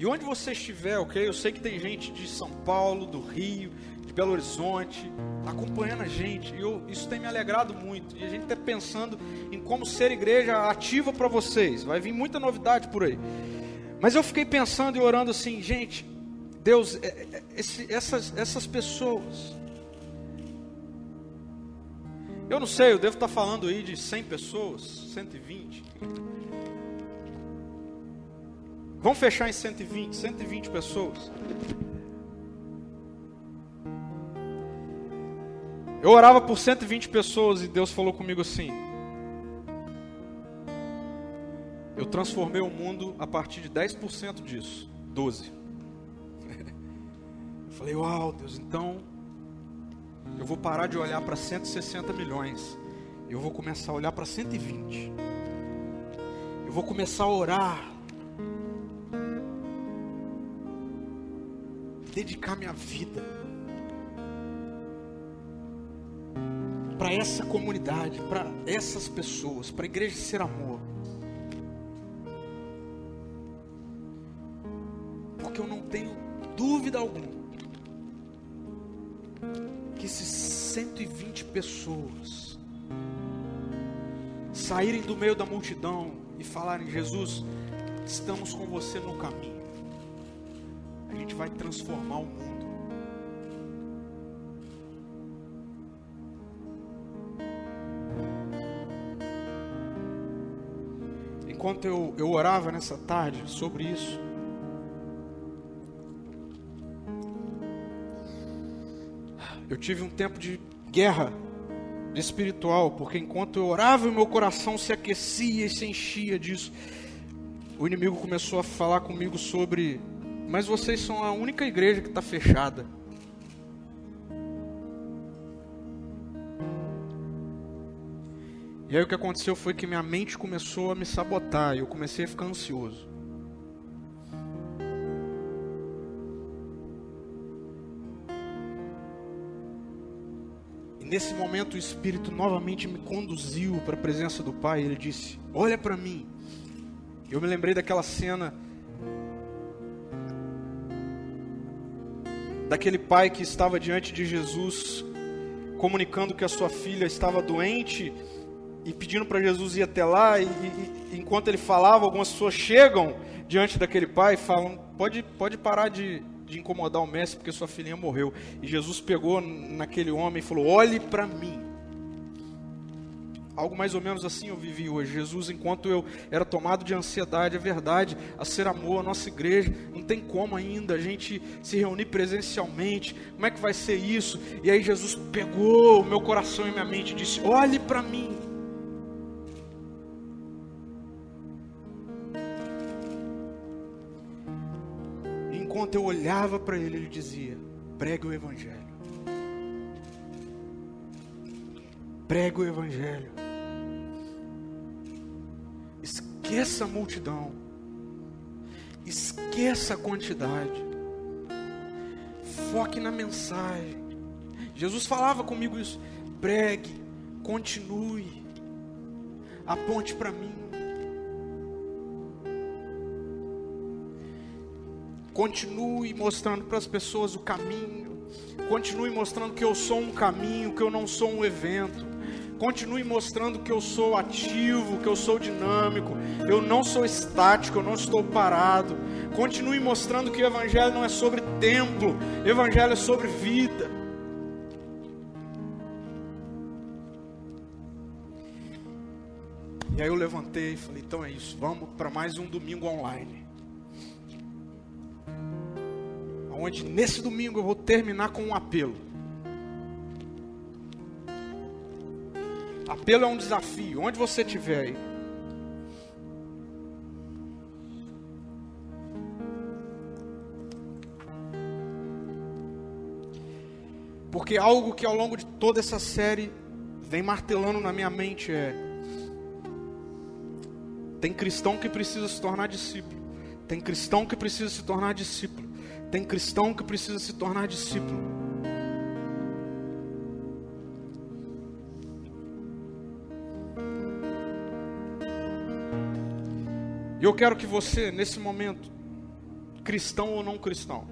e onde você estiver, ok? Eu sei que tem gente de São Paulo, do Rio, de Belo Horizonte, acompanhando a gente, e eu, isso tem me alegrado muito. E a gente está pensando em como ser igreja ativa para vocês, vai vir muita novidade por aí. Mas eu fiquei pensando e orando assim, gente, Deus, é, é, esse, essas, essas pessoas. Eu não sei, eu devo estar falando aí de 100 pessoas, 120. Vamos fechar em 120, 120 pessoas. Eu orava por 120 pessoas e Deus falou comigo assim: Eu transformei o mundo a partir de 10% disso. 12. Eu falei, uau, Deus, então eu vou parar de olhar para 160 milhões. Eu vou começar a olhar para 120. Eu vou começar a orar. Dedicar minha vida para essa comunidade, para essas pessoas, para a igreja ser amor. porque eu não tenho dúvida alguma que esses 120 pessoas saírem do meio da multidão e falarem: Jesus, estamos com você no caminho, vai transformar o mundo. Enquanto eu, eu orava nessa tarde sobre isso, eu tive um tempo de guerra espiritual, porque enquanto eu orava, o meu coração se aquecia e se enchia disso. O inimigo começou a falar comigo sobre, mas vocês são a única igreja que está fechada. E aí o que aconteceu foi que minha mente começou a me sabotar e eu comecei a ficar ansioso. nesse momento o Espírito novamente me conduziu para a presença do Pai. Ele disse: Olha para mim. Eu me lembrei daquela cena daquele pai que estava diante de Jesus, comunicando que a sua filha estava doente e pedindo para Jesus ir até lá. E, e, enquanto ele falava, algumas pessoas chegam diante daquele pai e falam: Pode, pode parar de, de incomodar o mestre porque sua filhinha morreu. E Jesus pegou naquele homem e falou: Olhe para mim. Algo mais ou menos assim eu vivi hoje. Jesus, enquanto eu era tomado de ansiedade, é verdade, a ser amor, a nossa igreja, não tem como ainda a gente se reunir presencialmente. Como é que vai ser isso? E aí Jesus pegou o meu coração e minha mente e disse: Olhe para mim. enquanto eu olhava para ele, ele dizia: pregue o Evangelho. Pregue o Evangelho. Esqueça a multidão. Esqueça a quantidade. Foque na mensagem. Jesus falava comigo isso. Pregue, continue, aponte para mim. Continue mostrando para as pessoas o caminho. Continue mostrando que eu sou um caminho, que eu não sou um evento. Continue mostrando que eu sou ativo, que eu sou dinâmico, eu não sou estático, eu não estou parado. Continue mostrando que o Evangelho não é sobre tempo, o Evangelho é sobre vida. E aí eu levantei e falei: então é isso, vamos para mais um domingo online. Onde nesse domingo eu vou terminar com um apelo. Apelo é um desafio, onde você estiver aí. Porque algo que ao longo de toda essa série vem martelando na minha mente é: tem cristão que precisa se tornar discípulo, tem cristão que precisa se tornar discípulo, tem cristão que precisa se tornar discípulo. Eu quero que você, nesse momento, cristão ou não cristão,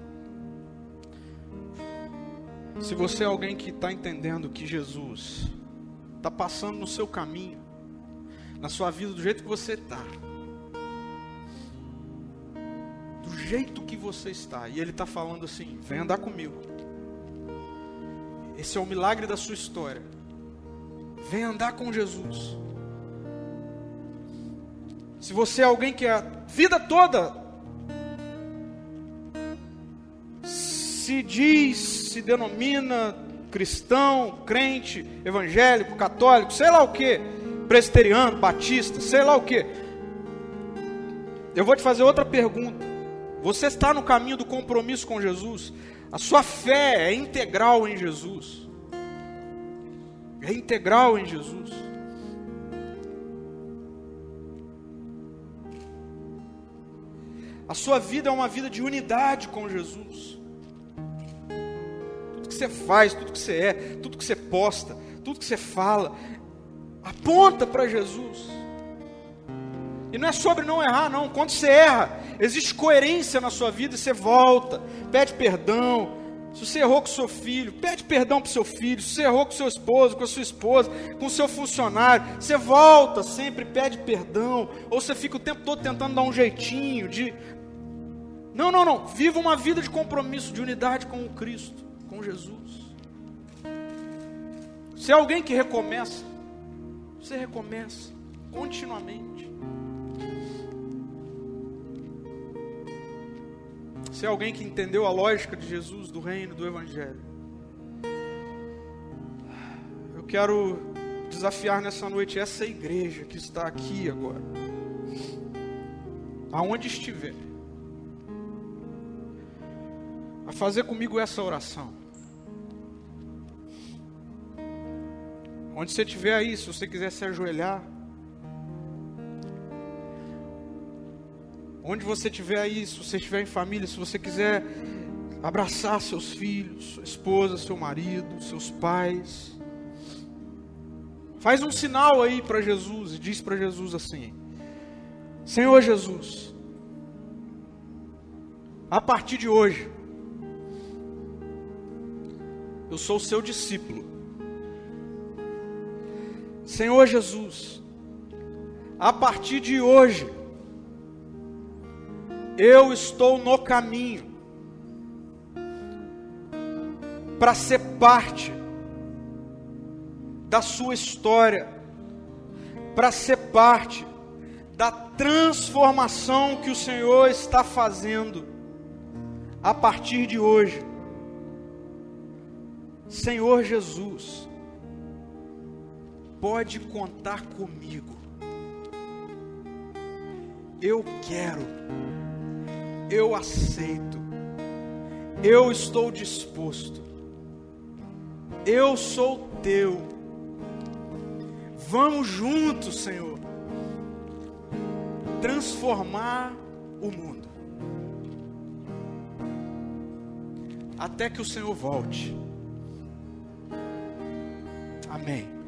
se você é alguém que está entendendo que Jesus está passando no seu caminho, na sua vida, do jeito que você está, do jeito que você está, e Ele está falando assim: vem andar comigo. Esse é o milagre da sua história. Vem andar com Jesus. Se você é alguém que a vida toda se diz, se denomina cristão, crente, evangélico, católico, sei lá o que, presbiteriano, batista, sei lá o que. Eu vou te fazer outra pergunta. Você está no caminho do compromisso com Jesus? A sua fé é integral em Jesus? É integral em Jesus? A sua vida é uma vida de unidade com Jesus. Tudo que você faz, tudo que você é, tudo que você posta, tudo que você fala, aponta para Jesus. E não é sobre não errar, não. Quando você erra, existe coerência na sua vida e você volta, pede perdão. Se você errou com seu filho, pede perdão para seu filho. Se você errou com seu esposo, com a sua esposa, com seu funcionário, você volta sempre, pede perdão. Ou você fica o tempo todo tentando dar um jeitinho de não, não, não. Viva uma vida de compromisso, de unidade com o Cristo, com Jesus. Se é alguém que recomeça, você recomeça continuamente. Se é alguém que entendeu a lógica de Jesus, do reino, do Evangelho. Eu quero desafiar nessa noite essa igreja que está aqui agora. Aonde estiver fazer comigo essa oração. Onde você estiver aí, se você quiser se ajoelhar. Onde você estiver aí, se você estiver em família, se você quiser abraçar seus filhos, sua esposa, seu marido, seus pais. Faz um sinal aí para Jesus e diz para Jesus assim: Senhor Jesus, a partir de hoje, eu sou seu discípulo. Senhor Jesus, a partir de hoje, eu estou no caminho para ser parte da sua história, para ser parte da transformação que o Senhor está fazendo a partir de hoje. Senhor Jesus, pode contar comigo. Eu quero, eu aceito, eu estou disposto, eu sou teu. Vamos juntos, Senhor, transformar o mundo, até que o Senhor volte. Amém.